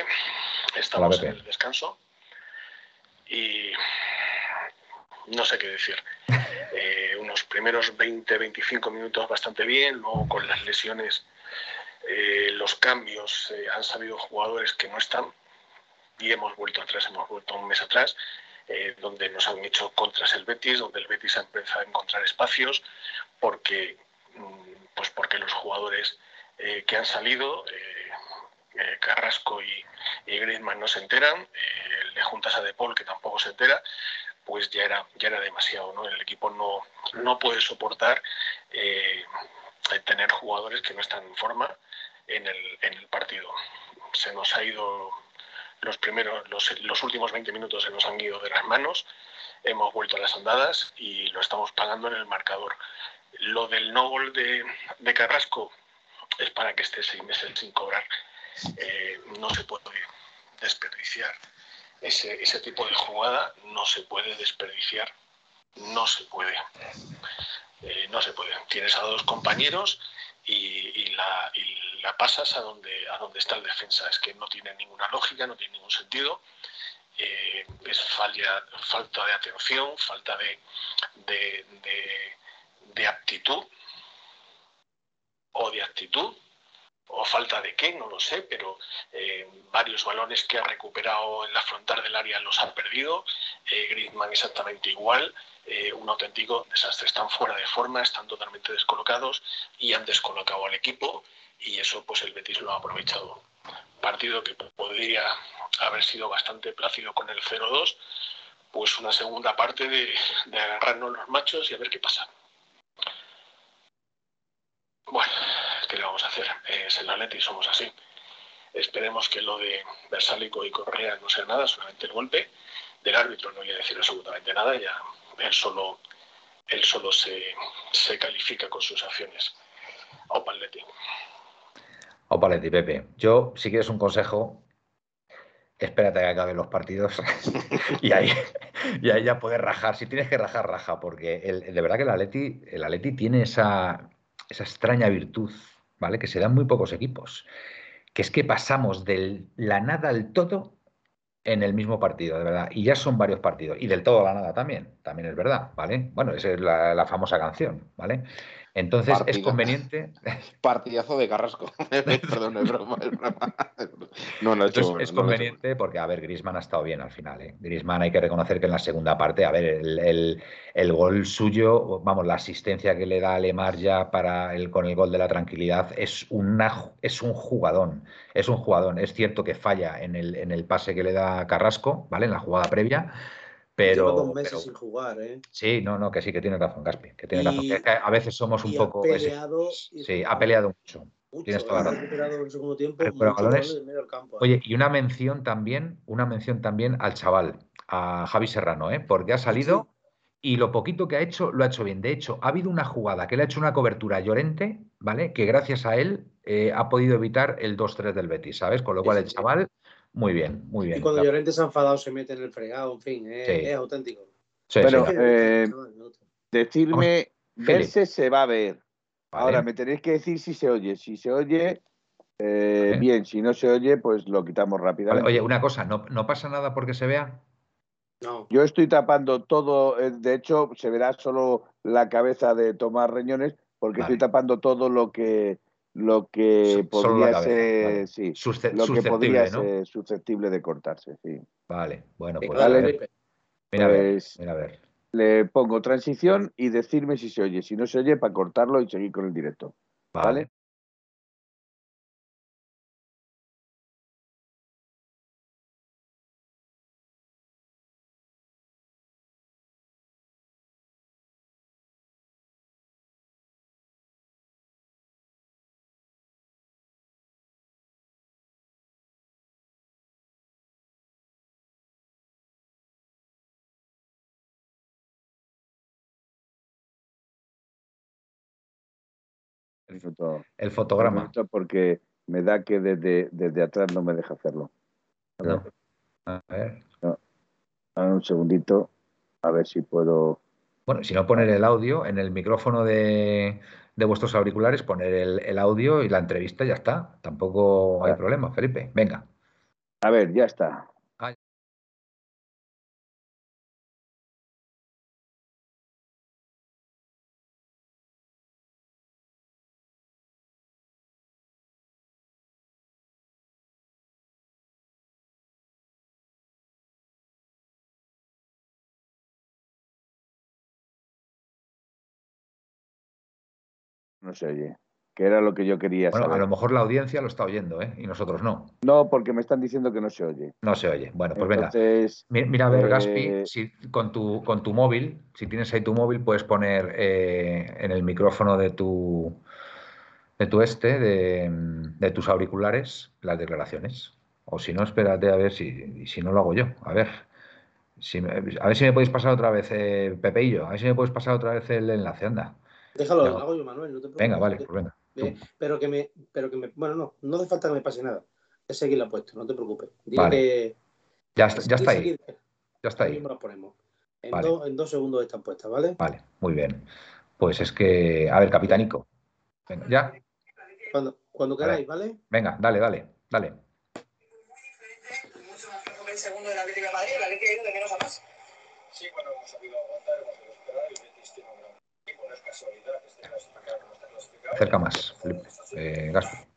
Estamos en el descanso y no sé qué decir. (laughs) Eh, unos primeros 20-25 minutos bastante bien, luego con las lesiones, eh, los cambios, eh, han salido jugadores que no están y hemos vuelto atrás, hemos vuelto un mes atrás, donde nos han hecho contras el Betis, donde el Betis ha empezado a encontrar espacios, porque, mm, pues porque los jugadores que han salido eh, Carrasco y, y, Griezmann no se enteran, eh, le juntas a De Paul que tampoco se entera, pues ya era, ya era demasiado, ¿no? El equipo no, no puede soportar eh, tener jugadores que no están en forma en el, en el partido. Se nos ha ido los primeros, los, los, últimos 20 minutos se nos han ido de las manos, hemos vuelto a las andadas y lo estamos pagando en el marcador. Lo del no gol de, de Carrasco es para que esté seis meses sin cobrar. Eh, no se puede desperdiciar ese, tipo de jugada, no se puede desperdiciar, no se puede. Eh, no se puede. Tienes a dos compañeros y, la, pasas a donde, a donde está el defensa. Es que no tiene ninguna lógica, no tiene ningún sentido. Eh, es falta de atención, falta de, de aptitud o de actitud o falta de qué, no lo sé, pero eh, varios balones que ha recuperado en la frontal del área los ha perdido, eh, Griezmann exactamente igual, eh, un auténtico desastre, están fuera de forma, están totalmente descolocados y han descolocado al equipo y eso pues el Betis lo ha aprovechado. Partido que podría haber sido bastante plácido con el 0-2, pues una segunda parte de, de agarrarnos los machos y a ver qué pasa. Bueno, ¿qué le vamos a hacer? Es el Atleti, somos así. Esperemos que lo de Versálico y Correa no sea nada, solamente el golpe. Del árbitro no voy a decir absolutamente nada, ya él solo, él solo se, califica con sus acciones. Opa Atleti. Opa Atleti, Pepe. Yo, si quieres un consejo, espérate que acaben los partidos (laughs) y, ahí, y ahí ya puedes rajar. Si tienes que rajar, raja, porque el, de verdad que el Atleti, el Atleti tiene esa, esa extraña virtud, ¿vale? Que se dan muy pocos equipos, que es que pasamos de la nada al todo en el mismo partido, de verdad. Y ya son varios partidos. Y del todo a la nada también, también es verdad, ¿vale? Bueno, esa es la, la famosa canción, ¿vale? Entonces es conveniente. (laughs) Partidazo de Carrasco. (laughs) Perdón, es broma, es broma. No, no es conveniente porque, a ver, Grisman ha estado bien al final. ¿eh? Grisman hay que reconocer que en la segunda parte, a ver, el, el, gol suyo, vamos, la asistencia que le da a Lemar ya para el, con el gol de la tranquilidad es, una, es un jugadón. Es un jugadón. Es cierto que falla en el, en el pase que le da Carrasco, ¿vale? En la jugada previa pero, Lleva dos meses sin jugar, ¿eh? Sí, no, no, que sí, que tiene razón, Gaspi. Que tiene razón. Que a veces somos un poco. Peleado, sí, ha peleado mucho. Tienes toda la razón. En segundo tiempo, campo, ¿eh? Oye, y una mención también, una mención también al chaval, a Javi Serrano, ¿eh? porque ha salido y lo poquito que ha hecho, lo ha hecho bien. De hecho, ha habido una jugada que le ha hecho una cobertura Llorente, ¿vale? Que gracias a él eh, ha podido evitar el 2-3 del Betis, ¿sabes? Con lo cual el chaval muy bien, muy bien. Y cuando Llorente se ha enfadado, se mete en el fregado, en fin, es, auténtico. Pero eh, decirme, verse se va a ver. Ahora me tenéis que decir si se oye. Si se oye, eh, bien. Si no se oye, pues lo quitamos rápidamente. Oye, una cosa, ¿no, ¿no pasa nada porque se vea? No. Yo estoy tapando todo, eh, de hecho se verá solo la cabeza de Tomás Reñones porque estoy tapando todo lo que lo que podría ser sí, lo que podría ser susceptible de cortarse, sí. Vale, bueno, pues vale. Mira, a ver, pues mira a ver. Le pongo transición y decirme si se oye. Si no se oye, para cortarlo y seguir con el directo. ¿Vale? El fotograma. Porque me da que desde, desde atrás no me deja hacerlo. A ver. un segundito, a ver si puedo. Bueno, si no poner el audio en el micrófono de, de vuestros auriculares, poner el, el, audio y la entrevista ya está. Tampoco hay problema, Felipe. Venga. A ver, ya está. No se oye. Que era lo que yo quería bueno, a lo mejor la audiencia lo está oyendo, ¿eh? Y nosotros no. No, porque me están diciendo que no se oye. No se oye. Bueno, pues venga. Mira, a ver, Gaspi, eh, si con tu, con tu móvil, si tienes ahí tu móvil, puedes poner eh, en el micrófono de tu de tu este, de, tus auriculares, las declaraciones. O si no, espérate a ver si, si no lo hago yo. A ver. Si, a ver si me podéis pasar otra vez, eh, Pepeillo, a ver si me podéis pasar otra vez el enlace, anda. Déjalo, lo hago yo, Manuel, no te Venga, vale, pues venga. pero que me, pero que me, bueno, no, no hace falta que me pase nada. Es seguirla puesto, no te preocupes. vale. ya está, ya está ahí. Ya está ahí. ponemos. En, dos segundos están puestas, ¿vale? Vale, muy bien. Pues es que, a ver, Capitanico. Venga, ya. Cuando, cuando queráis, ¿vale? Venga, dale, dale, dale. El segundo de la Atlético de Madrid, la Atlético de menos a más. Sí, bueno, hemos sabido aguantar, hemos sabido esperar y Betis tiene un Acerca más, eh,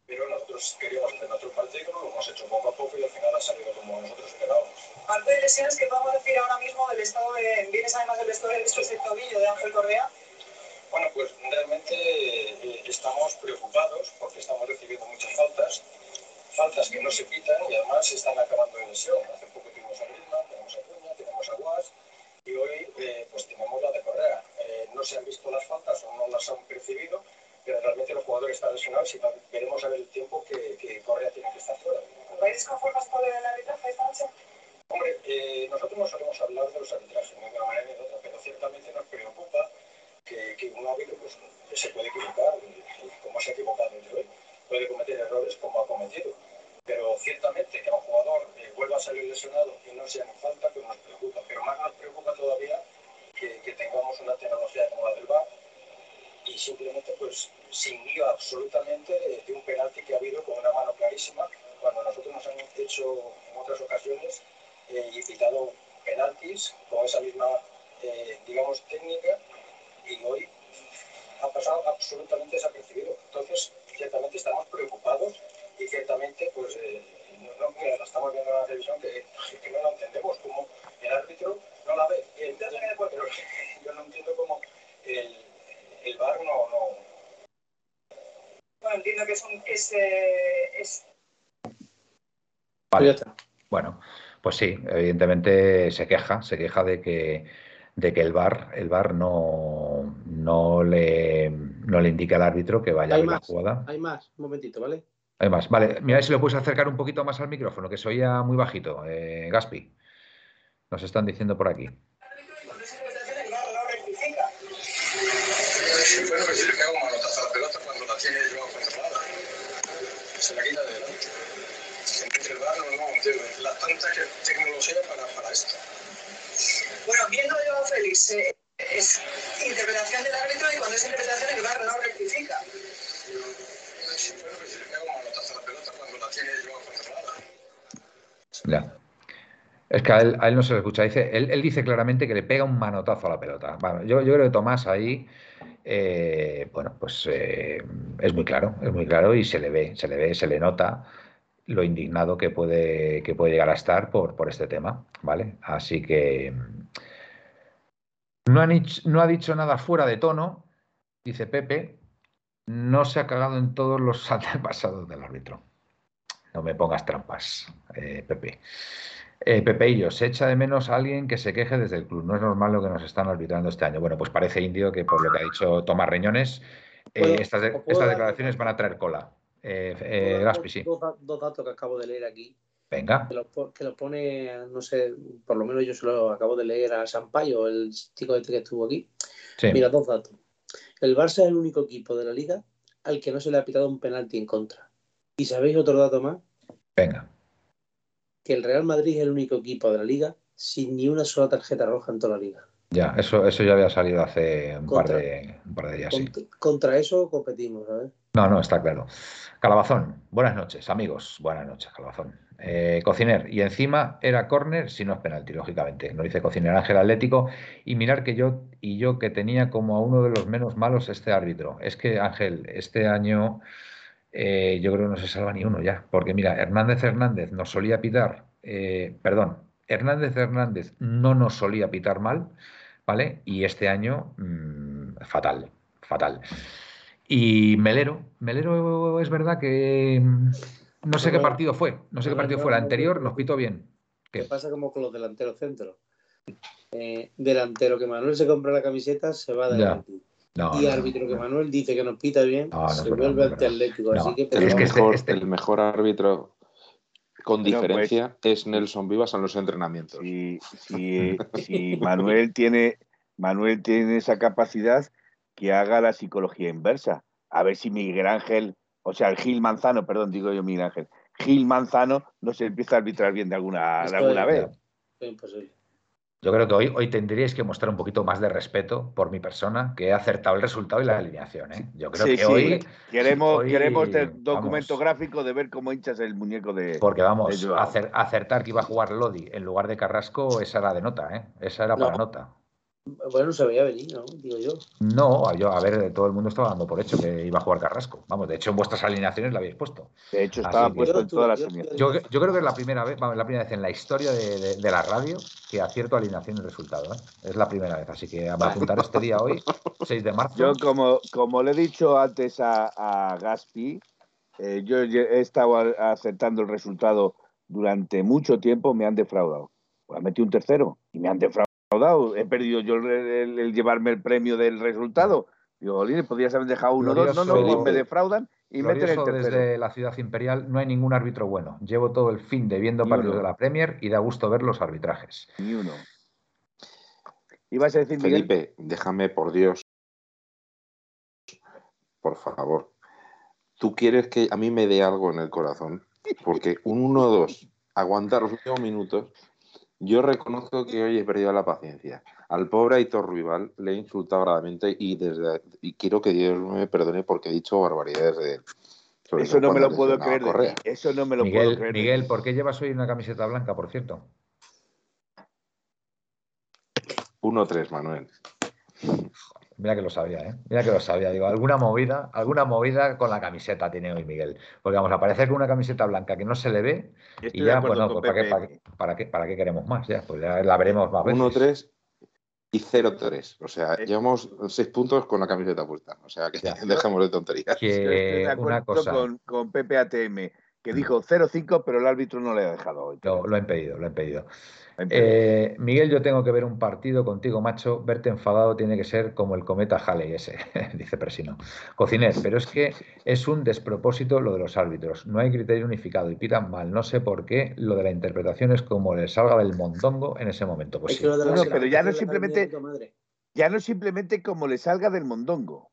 Pero nosotros queríamos hacer nuestro partido, lo hemos hecho poco a poco y al final ha salido como nosotros esperábamos. Parte de lesiones que vamos a decir ahora mismo del estado de. Vienes además del estado de este tobillo de Ángel Correa. Bueno, pues realmente eh, estamos preocupados porque estamos recibiendo muchas faltas, faltas que no se quitan y además se están acabando en lesión. Hace poco tuvimos a Griezmann, tenemos a Cuña, tenemos a Guas y hoy eh, pues tenemos la de Correa. Eh, no se han visto las faltas o no las han percibido, pero realmente los jugadores están lesionados y veremos a ver el tiempo que, que Correa tiene que estar fuera. ¿Vais conformes por el arbitraje esta noche? Hombre, eh, nosotros no solemos hablar de los arbitrajes, de una manera ni de otra, pero ciertamente nos preocupa que, que un árbitro pues, se puede equivocar, como se ha equivocado hoy, puede cometer errores como ha cometido. Pero ciertamente que a un jugador vuelva a salir lesionado y no sea en falta, pues nos preocupa. Pero más nos preocupa todavía que, que tengamos una tecnología como la del VAR y simplemente pues sin guía absolutamente de, un penalti que ha habido con una mano clarísima cuando nosotros nos han hecho en otras ocasiones eh, y pitado penaltis con esa misma eh, digamos técnica y hoy ha pasado absolutamente desapercibido entonces ciertamente estamos preocupados y ciertamente pues eh, no, mira, estamos viendo en la televisión que, que, no lo entendemos como el árbitro no la ve pero yo no entiendo cómo el el bar no, no... Bueno, entiendo que es un... Que es, es... Bueno, pues sí, evidentemente se queja, se queja de que, de que el bar, el bar no, no, le, no le indica al árbitro que vaya a la jugada. Hay más, un momentito, ¿vale? Hay más, vale. Mira si lo puedes acercar un poquito más al micrófono, que se oía muy bajito. Eh, Gaspi, nos están diciendo por aquí. bueno, que Félix, eh, es interpretación del árbitro y cuando es interpretación el bar no rectifica. Sí, bueno, que a. Ya. Es que a él, no se le escucha. Dice, él, dice claramente que le pega un manotazo a la pelota. yo, yo creo que Tomás ahí, eh, bueno, pues eh, es muy claro, es muy claro y se le ve, se le ve, se le nota lo indignado que puede, que puede llegar a estar por, por este tema, ¿vale? Así que no, ha dicho nada fuera de tono, dice Pepe, no se ha cagado en todos los (laughs) antepasados del árbitro. No me pongas trampas, eh, Pepe. Eh, Pepeillo, se echa de menos a alguien que se queje desde el club. No es normal lo que nos están arbitrando este año. Bueno, pues parece indio que por lo que ha dicho Tomás Reñones, eh, estas, declaraciones van a traer cola. Eh, Gaspi, sí. Dos, datos que acabo de leer aquí. Venga. Que lo, pone, no sé, por lo menos yo se lo acabo de leer a Sampaio, el chico este que estuvo aquí. Mira, dos datos. El Barça es el único equipo de la liga al que no se le ha pitado un penalti en contra. ¿Y sabéis otro dato más? Venga. Que el Real Madrid es el único equipo de la liga sin ni una sola tarjeta roja en toda la liga. Ya, eso, eso ya había salido hace un, par, de, un par de días. Contra, eso competimos, ¿sabes? No, no, está claro. Calabazón, buenas noches, amigos. Buenas noches, Calabazón. Eh, cociner, y encima era córner si no es penalti, lógicamente. Nos dice Cociner Ángel Atlético. Y mirar que yo y yo que tenía como a uno de los menos malos este árbitro. Es que, Ángel, este año eh, yo creo que no se salva ni uno ya. Porque mira, Hernández Hernández nos solía pitar, eh, perdón, Hernández Hernández no nos solía pitar mal, ¿vale? Y este año, mm, fatal, fatal. Y Melero, Melero es verdad que mm, no sé qué partido fue, no sé qué partido fue, el anterior nos pitó bien. ¿Qué pasa como con los delanteros centros? Eh, delantero que Manuel se compra la camiseta se va de y árbitro que Manuel dice que nos pita bien, se vuelve ante Atlético. Así que, es que este, este, el mejor árbitro con diferencia pues, es Nelson Vivas en los entrenamientos. Y si Manuel tiene Manuel tiene esa capacidad que haga la psicología inversa. A ver si Miguel Ángel, o sea, el Gil Manzano, perdón, digo yo Miguel Ángel, Gil Manzano no se empieza a arbitrar bien de alguna, de alguna vez. Yo creo que hoy, hoy tendríais que mostrar un poquito más de respeto por mi persona, que he acertado el resultado y la alineación. ¿eh? Yo creo que hoy. Queremos, queremos el documento gráfico de ver cómo hinchas el muñeco de. Porque vamos, acertar que iba a jugar Lodi en lugar de Carrasco, esa era de nota, ¿eh? Esa era para nota. Bueno, se veía venir, ¿no? Digo yo. No, yo, a ver, todo el mundo estaba dando por hecho que iba a jugar Carrasco. Vamos, de hecho, en vuestras alineaciones lo habéis puesto. De hecho, estaba puesto en todas las alineaciones. Yo, yo, creo que es la primera vez, vamos, la primera vez en la historia de, de, la radio que acierto alineación y resultado. ¿eh? Es la primera vez, así que a (laughs) apuntar este día hoy, 6 de marzo. Yo, como, como le he dicho antes a, a Gaspi, eh, yo he estado aceptando el resultado durante mucho tiempo, me han defraudado. Pues metí un tercero y me han defraudado he perdido yo el, llevarme el premio del resultado. Digo, podrías haber dejado uno, dos, no, no, me defraudan y meten el tercero. Desde la ciudad imperial no hay ningún árbitro bueno. Llevo todo el fin de viendo partidos de la Premier y da gusto ver los arbitrajes. Ni uno. ¿Ibas a decir, Felipe, déjame por Dios, por favor. Tú quieres que a mí me dé algo en el corazón, porque un 1-2, aguantar los últimos minutos, yo reconozco que hoy he perdido la paciencia. Al pobre Aitor Ruibal le he insultado gravemente y, desde, y quiero que Dios me perdone porque he dicho barbaridades de él. Eso no me lo puedo creer. Eso no me lo Miguel, puedo creer. Miguel, ¿por qué llevas hoy una camiseta blanca, por cierto? 1-3, Manuel. Mira que lo sabía, ¿eh? Mira que lo sabía. Digo, alguna movida, alguna movida con la camiseta tiene hoy Miguel. Porque vamos, aparecer con una camiseta blanca que no se le ve y ya, bueno, pues, ¿para, qué, para, qué, ¿para, qué, queremos más? Ya, pues ya la veremos más veces. 1-3 y 0-3. O sea, llevamos 6 puntos con la camiseta puesta. O sea, que (laughs) dejemos de tonterías. Que una cosa... con, con Pepe ATM, que dijo 0-5, pero el árbitro no le ha dejado hoy. Lo, lo he impedido, lo he impedido. Eh, Miguel, yo tengo que ver un partido contigo, macho. Verte enfadado tiene que ser como el cometa Halley ese, (laughs) dice Presino. Cociner, pero es que es un despropósito lo de los árbitros. No hay criterio unificado y pitan mal. No sé por qué lo de la interpretación es como le salga del mondongo en ese momento. Pues sí. pero ya no simplemente, ya no simplemente como le salga del mondongo,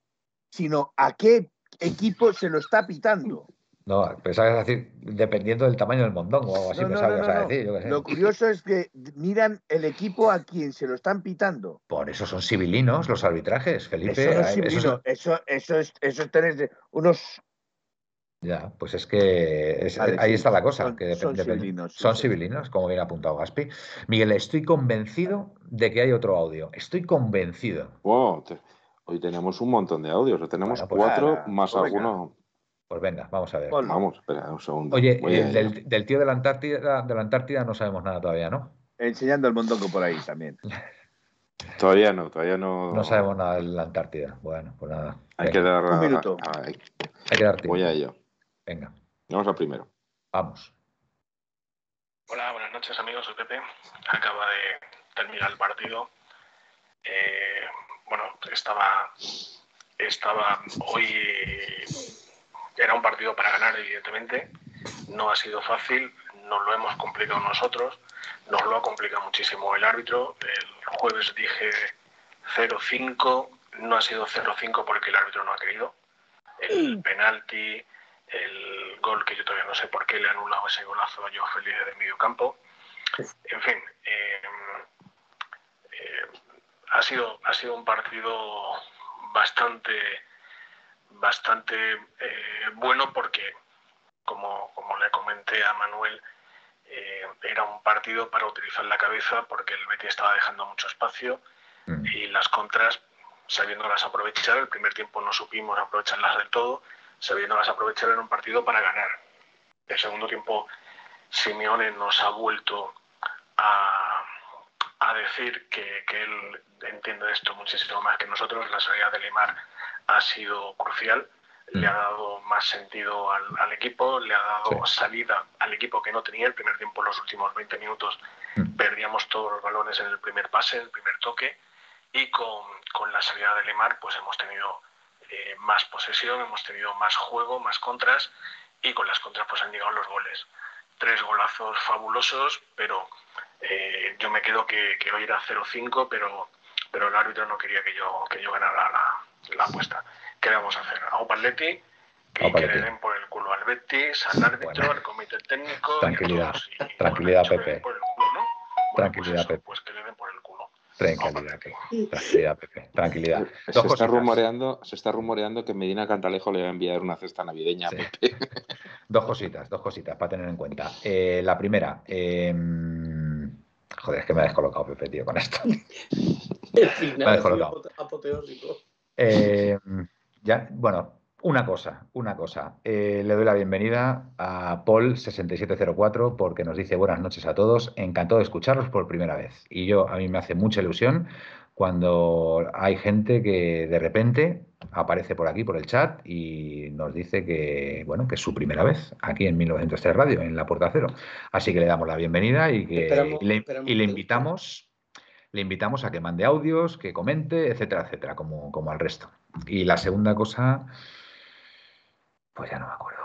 sino a qué equipo se lo está pitando. No, pensaba decir, dependiendo del tamaño del mondongo o algo así, a decir. Lo curioso es que miran el equipo a quien se lo están pitando. Por eso son civilinos los arbitrajes, Felipe. Eso, no es eso, eso, eso, es, eso es tener unos Ya, pues es que ahí está la cosa. Son, que son civilinos. son civilinos, como bien apuntado Gaspi. Miguel, estoy convencido de que hay otro audio. Estoy convencido. hoy tenemos un montón de audios. Tenemos pues cuatro más pues alguno. Pues venga, vamos a ver. Vamos, espera un segundo. Oye, del, tío de la, Antártida, de la Antártida no sabemos nada todavía, ¿no? Enseñando el mondongo por ahí también. (laughs) Todavía no, todavía no. No sabemos nada de la Antártida. Bueno, pues nada. Hay que dar. Un minuto. hay que dar tiempo. Voy a ello. Venga. Vamos al primero. Vamos. Hola, buenas noches amigos, soy Pepe. Acaba de terminar el partido. Eh, bueno, estaba, estaba hoy, era un partido para ganar, evidentemente. No ha sido fácil, nos lo hemos complicado nosotros, nos lo ha complicado muchísimo el árbitro. El jueves dije 0-5, no ha sido 0-5 porque el árbitro no ha querido. El penalti, el gol que yo todavía no sé por qué le han anulado ese golazo a Joe Feliz de medio campo. En fin, eh, eh, ha, sido, ha sido un partido bastante, bastante eh, bueno porque, como, como, le comenté a Manuel, era un partido para utilizar la cabeza porque el Betis estaba dejando mucho espacio mm. y las contras, sabiéndolas aprovechar, el primer tiempo no supimos aprovecharlas del todo sabiéndolas aprovechar en un partido para ganar. El segundo tiempo, Simeone nos ha vuelto a, a decir que, que, él entiende esto muchísimo más que nosotros. La salida de Limar ha sido crucial. Le ha dado más sentido al, al equipo, le ha dado salida al equipo que no tenía. El primer tiempo, los últimos 20 minutos, mm. perdíamos todos los balones en el primer pase, en el primer toque. Y con, con la salida de Limar, pues hemos tenido eh, más posesión, hemos tenido más juego, más contras y con las contras pues han llegado los goles. Tres golazos fabulosos, pero eh, yo me quedo que, hoy era 0-5, pero, pero el árbitro no quería que yo, que yo ganara la, apuesta. ¿Qué vamos a hacer? A Opaletti, que, que, le den por el culo al Betis, al árbitro, al comité técnico. Tranquilidad, tranquilidad, Pepe. tranquilidad, Pepe. Pues que le den por el culo. Tranquilidad, Tranquilidad, Pepe. Tranquilidad. se, está rumoreando, se está rumoreando que Medina Cantalejo le va a enviar una cesta navideña a Pepe. dos cositas, dos cositas para tener en cuenta. Eh, la primera, em, joder, es que me ha descolocado Pepe, tío, con esto. (laughs) El final, me ha descolocado. apoteósico. Eh, ya, bueno, una cosa, una cosa. Eh, le doy la bienvenida a Paul6704 porque nos dice buenas noches a todos. Encantado de escucharlos por primera vez. Y yo, a mí me hace mucha ilusión cuando hay gente que de repente aparece por aquí, por el chat, y nos dice que, bueno, que es su primera vez aquí en 1903 Radio, en La Puerta Cero. Así que le damos la bienvenida y, que, le, y le invitamos le invitamos a que mande audios, que comente, etcétera, etcétera, como, como al resto. Y la segunda cosa, pues ya no me acuerdo.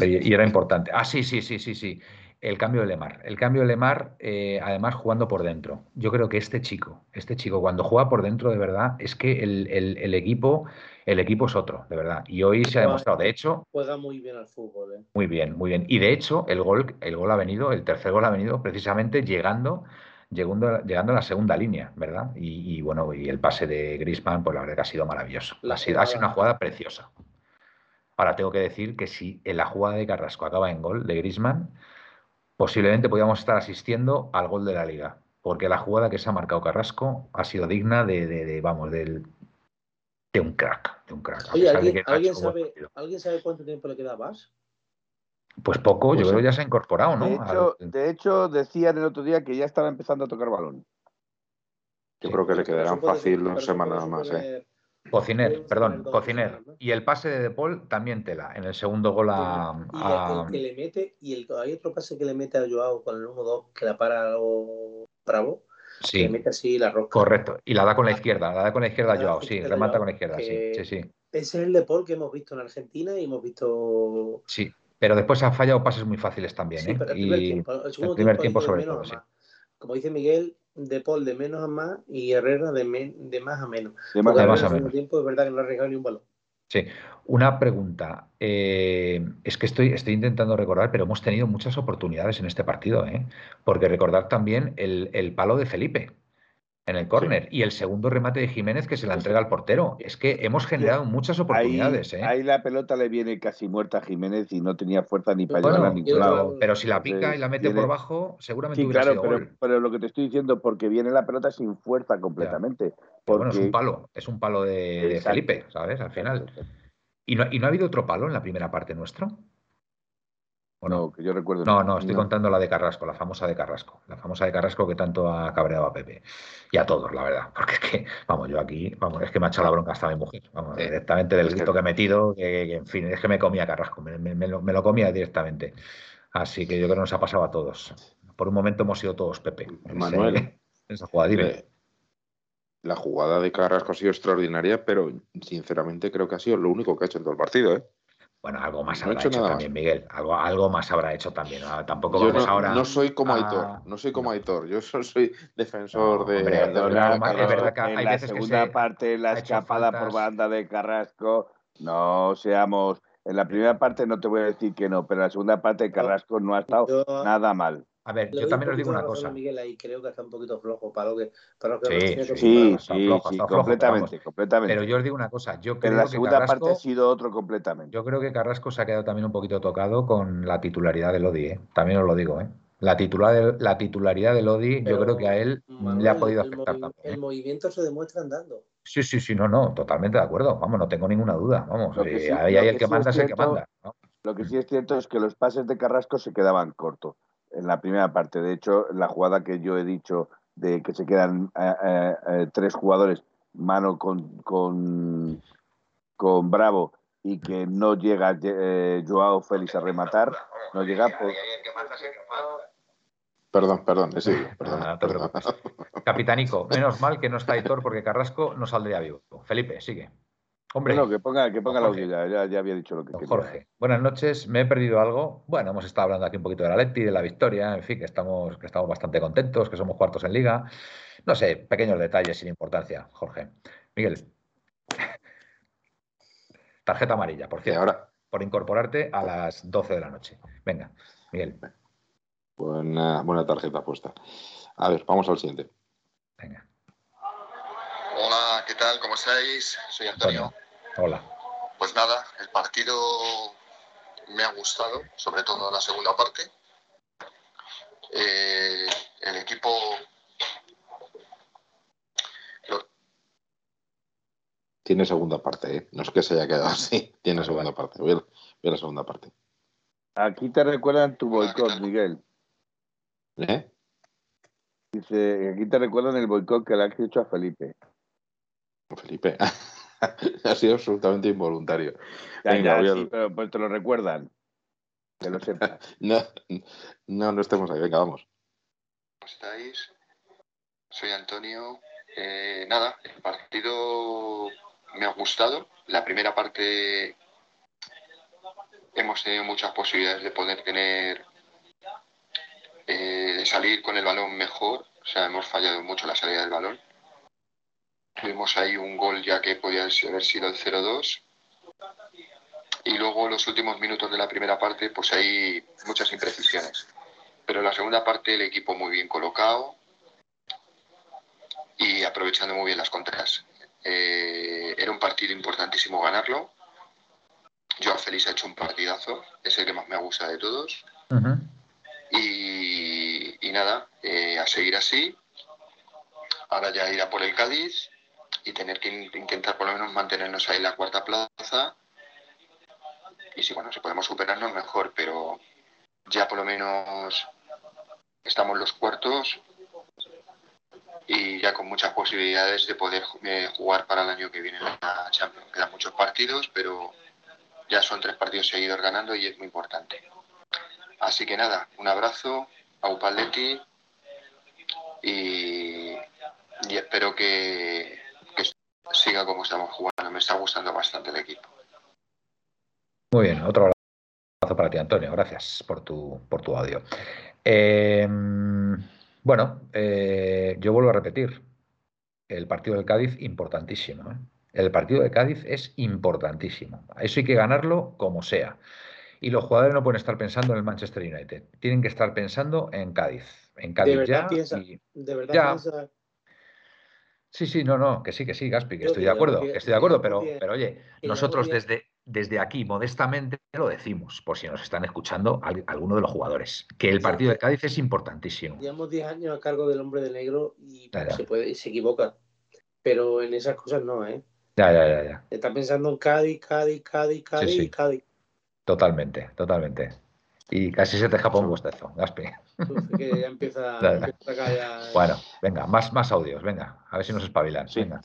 Y era importante. Ah, sí, sí, sí, sí, sí. El cambio de Lemar. El cambio de Lemar, eh, además jugando por dentro. Yo creo que este chico, este chico, cuando juega por dentro, de verdad, es que el, equipo, el equipo es otro, de verdad. Y hoy se ha demostrado. De hecho. Juega muy bien al fútbol, ¿eh? Muy bien, muy bien. Y de hecho, el gol, el gol ha venido, el tercer gol ha venido precisamente llegando llegando, llegando a la segunda línea, ¿verdad? Y, bueno, y el pase de Grisman, pues la verdad que ha sido maravilloso. ha sido una jugada preciosa. Ahora tengo que decir que si en la jugada de Carrasco acaba en gol de Grisman, posiblemente podríamos estar asistiendo al gol de la liga, porque la jugada que se ha marcado Carrasco ha sido digna de, vamos, del, de un crack, de un crack. ¿alguien, sabe, ¿alguien, sabe, cuánto tiempo le queda más? Pues poco, yo pues creo que ya se ha incorporado, ¿no? De hecho, de hecho, decían el otro día que ya estaba empezando a tocar balón. Yo creo que le quedarán fácil una semana más, ¿eh? Cociner, perdón, Cociner. Y el pase de De Paul también tela, en el segundo gol a. Y el, que le mete, y el, hay otro pase que le mete a Joao con el 1-2 que la para Bravo. Sí. Que le mete así la roca. Correcto. Y la da con la izquierda, la da con la izquierda a Joao, sí, remata con la izquierda, sí, sí, sí. Ese es el De Paul que hemos visto en Argentina y hemos visto. Sí, pero después ha fallado pases muy fáciles también. ¿eh? el primer tiempo, el primer tiempo, sobre todo, sí. Como dice Miguel, de Paul de menos a más y Herrera de, de más a menos. De más, a menos. tiempo es verdad que no ha regalado ni un balón. Sí, una pregunta. Eh, es que estoy, estoy intentando recordar, pero hemos tenido muchas oportunidades en este partido, ¿eh? porque recordar también el, el, palo de Felipe. En el córner. Y el segundo remate de Jiménez que se la entrega al portero. Es que hemos generado muchas oportunidades. Ahí, ¿eh? ahí la pelota le viene casi muerta a Jiménez y no tenía fuerza ni para llevarla a ningún lado. Pero si la pica y la mete por abajo, seguramente sí, hubiera claro, sido pero, gol. pero lo que te estoy diciendo, porque viene la pelota sin fuerza completamente. Porque... Bueno, es un palo, es un palo de, de Felipe, ¿sabes? Al final. ¿Y no, ¿Y no ha habido otro palo en la primera parte nuestro? ¿O no? que yo recuerdo. No, no, estoy contando la de Carrasco, la famosa de Carrasco. La famosa de Carrasco que tanto ha cabreado a Pepe. Y a todos, la verdad. Porque es que, vamos, yo aquí, vamos, es que me ha echado la bronca hasta mi mujer. Vamos, sí. directamente del grito que he metido, que, que, en fin, es que me comía Carrasco, me, me, me, lo, me, lo, comía directamente. Así que yo creo que nos ha pasado a todos. Por un momento hemos sido todos Pepe. Manuel. (laughs) Esa jugada, dime. La jugada de Carrasco ha sido extraordinaria, pero sinceramente creo que ha sido lo único que ha hecho en todo el partido, ¿eh? Bueno, algo más no habrá hecho, hecho también, más. Miguel. Algo, algo más habrá hecho también. ¿no? Tampoco yo vamos no, ahora. No soy como Aitor, no soy como no. Aitor. Yo soy defensor no, de. Hombre, de, de, de es verdad que en hay la segunda se parte, la escapada por banda de Carrasco, no seamos. En la primera parte no te voy a decir que no, pero en la segunda parte Carrasco no ha estado yo, nada mal. A ver, yo también os digo una cosa. Miguel ahí creo que está un poquito flojo para lo que. Para lo que sí, sí, sí, flojo, sí completamente, flojo, completamente. Pero yo os digo una cosa. Yo creo en la que segunda Carrasco, parte ha sido otro completamente. Yo creo que Carrasco se ha quedado también un poquito tocado con la titularidad de Lodi, ¿eh? También os lo digo, ¿eh? La, titular, la titularidad de Lodi, yo creo que a él Manuel, le ha podido afectar el también. El ¿eh? movimiento se demuestra andando. Sí, sí, sí, no, no, totalmente de acuerdo. Vamos, no tengo ninguna duda. Vamos, que eh, sí- ahí hay el que que sí manda es el que manda. ¿no? Lo que sí es cierto es que los pases de Carrasco se quedaban cortos en la primera parte. De hecho, la jugada que yo he dicho de que se quedan eh, eh, eh, tres jugadores mano con, con, con Bravo y que no llega eh, Joao Félix a rematar, no llega por, Perdón, perdón, sí, perdón. Nada, no te perdón. preocupes. Capitanico, menos mal que no está Aitor porque Carrasco no saldría vivo. Felipe, sigue. Hombre, Bueno, que ponga, que ponga el audio ya, ya, ya había dicho lo que quería. Jorge, buenas noches. Me he perdido algo. Bueno, hemos estado hablando aquí un poquito de la Leti, de la victoria, en fin, que estamos, que estamos bastante contentos, que somos cuartos en liga. No sé, pequeños detalles sin importancia, Jorge. Miguel. (laughs) Tarjeta amarilla, por cierto, ahora, por incorporarte a las 12 de la noche. Venga, Miguel, buena, buena tarjeta puesta. A ver, vamos al siguiente. venga. Hola, ¿qué tal? ¿Cómo estáis? Soy Antonio. Antonio, hola. Pues nada, el partido me ha gustado, sobre todo la segunda parte. Eh, el equipo Tiene segunda parte, ¿eh? No es que se haya quedado (laughs) así. Tiene Vale, segunda parte. Voy a, voy a la segunda parte. Aquí te recuerdan tu Hola, ¿qué boicot? Miguel. ¿Eh? Dice, aquí te recuerdan el boicot que le has hecho a Felipe. Felipe. (laughs) (laughs) ha sido absolutamente involuntario. Ya, Venga, ya, voy al- sí, pero pues te lo recuerdan. Que lo sepas. (laughs) No, no, no estemos ahí. Venga, vamos. ¿Cómo estáis? Soy Antonio. Eh, nada, el partido me ha gustado. La primera parte hemos tenido muchas posibilidades de poder tener, eh, de salir con el balón mejor. O sea, hemos fallado mucho la salida del balón. Tuvimos ahí un gol ya que podía haber sido el 0-2. Y luego los últimos minutos de la primera parte, pues hay muchas imprecisiones. Pero en la segunda parte el equipo muy bien colocado y aprovechando muy bien las contras. Eh, era un partido importantísimo ganarlo. Joao Félix ha hecho un partidazo, es el que más me gusta de todos. Y, y nada, eh, a seguir así. Ahora ya ir a por el Cádiz y tener que in- intentar por lo menos mantenernos ahí en la cuarta plaza. Y si bueno, si podemos superarnos mejor, pero ya por lo menos estamos los cuartos y ya con muchas posibilidades de poder eh, jugar para el año que viene en la Champions. Quedan muchos partidos, pero ya son tres partidos seguidos ganando y es muy importante. Así que nada, un abrazo a Upaletti y, y espero que siga como estamos jugando. Me está gustando bastante el equipo. Muy bien, otro abrazo para ti, Antonio. Gracias por tu, por tu audio. Eh, bueno, eh, yo vuelvo a repetir. El partido del Cádiz, importantísimo. ¿eh? El partido de Cádiz es importantísimo. Eso hay que ganarlo como sea. Y los jugadores no pueden estar pensando en el Manchester United. Tienen que estar pensando en Cádiz. En De Cádiz verdad ya. piensa, y- de verdad Ya. piensa, Sí, sí, no, no, que sí, que sí, Gaspi, que estoy de acuerdo, que estoy de acuerdo, pero, pero oye, nosotros desde, desde aquí, modestamente, lo decimos, por si nos están escuchando alguno de los jugadores, que el partido de Cádiz es importantísimo. Llevamos 10 años a cargo del hombre de negro y se puede, se equivoca, pero en esas cosas no, ¿eh? Ya, ya, ya, ya. Está pensando en Cádiz, Cádiz, Cádiz, Cádiz Cádiz. Totalmente, totalmente. Y casi se te escapa un bostezo, Gaspi. Que ya empieza, (laughs) Bueno, venga, más, más audios, venga, a ver si nos espabilan. Venga,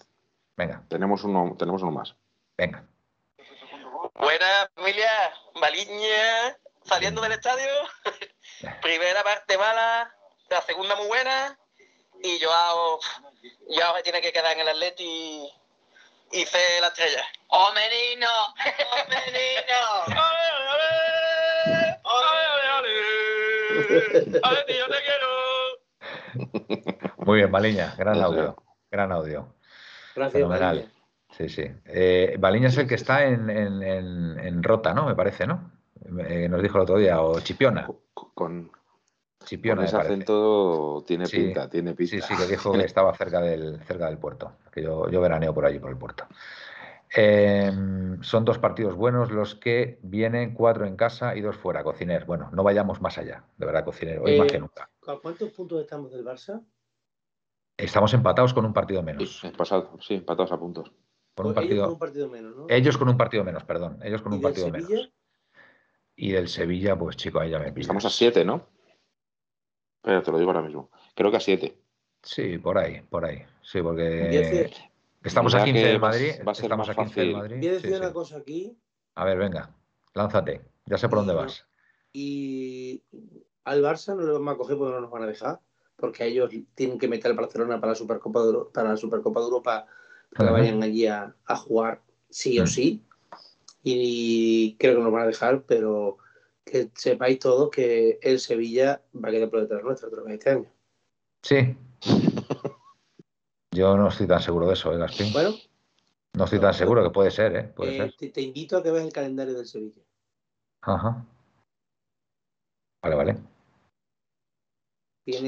venga. Tenemos uno, tenemos uno más. Venga. Buena familia, Maliña, saliendo del estadio. (laughs) Primera parte mala, la segunda muy buena. Y Joao, Joao tiene que quedar en el Atleti y hice la estrella. ¡Oh, menino! ¡Oh, menino! (laughs) Muy bien, Baliña, gran audio. Gran audio. Gracias, Sí, sí. Eh, Baliña es el que está en, Rota, ¿no? Me parece, ¿no? Eh, nos dijo el otro día, o Chipiona. Con, Chipiona, ese acento tiene pinta, tiene pinta. Sí, sí, que dijo que (laughs) estaba cerca del, cerca del puerto, que yo, yo veraneo por allí, por el puerto. Em, son dos partidos buenos los que vienen, cuatro en casa y dos fuera. Cociner. Bueno, no vayamos más allá, de verdad, Cociner, hoy más que eh, nunca. ¿A cuántos puntos estamos del Barça? Estamos empatados con un partido menos. Sí, pasado, sí empatados a puntos. Con un, partido, ellos con un partido menos, ¿no? Ellos con un partido menos, perdón. Ellos con un partido menos. Y del Sevilla, pues chico, ahí ya me pillas. Estamos a siete, ¿no? Pero te lo digo ahora mismo. Creo que a siete. Sí, por ahí, por ahí. Sí, porque. Estamos a 15 de Madrid. estamos a 15 de Madrid. Voy a decir una cosa aquí. A ver, venga, lánzate. Ya sé por dónde vas. Y al Barça no lo vamos a coger porque no nos van a dejar. Porque ellos tienen que meter al Barcelona para la Supercopa de, para la Supercopa de Europa para que vayan allí a, jugar sí o mm. sí. Y creo que nos van a dejar, pero que sepáis todos que el Sevilla va a quedar por detrás nuestro otra vez este año. Sí. Yo no estoy tan seguro de eso, ¿eh, Gaspín? Bueno. No estoy tan seguro que puede ser, ¿eh? Puede eh, ser. Te, invito a que veas el calendario del Sevilla. Ajá. Vale, vale.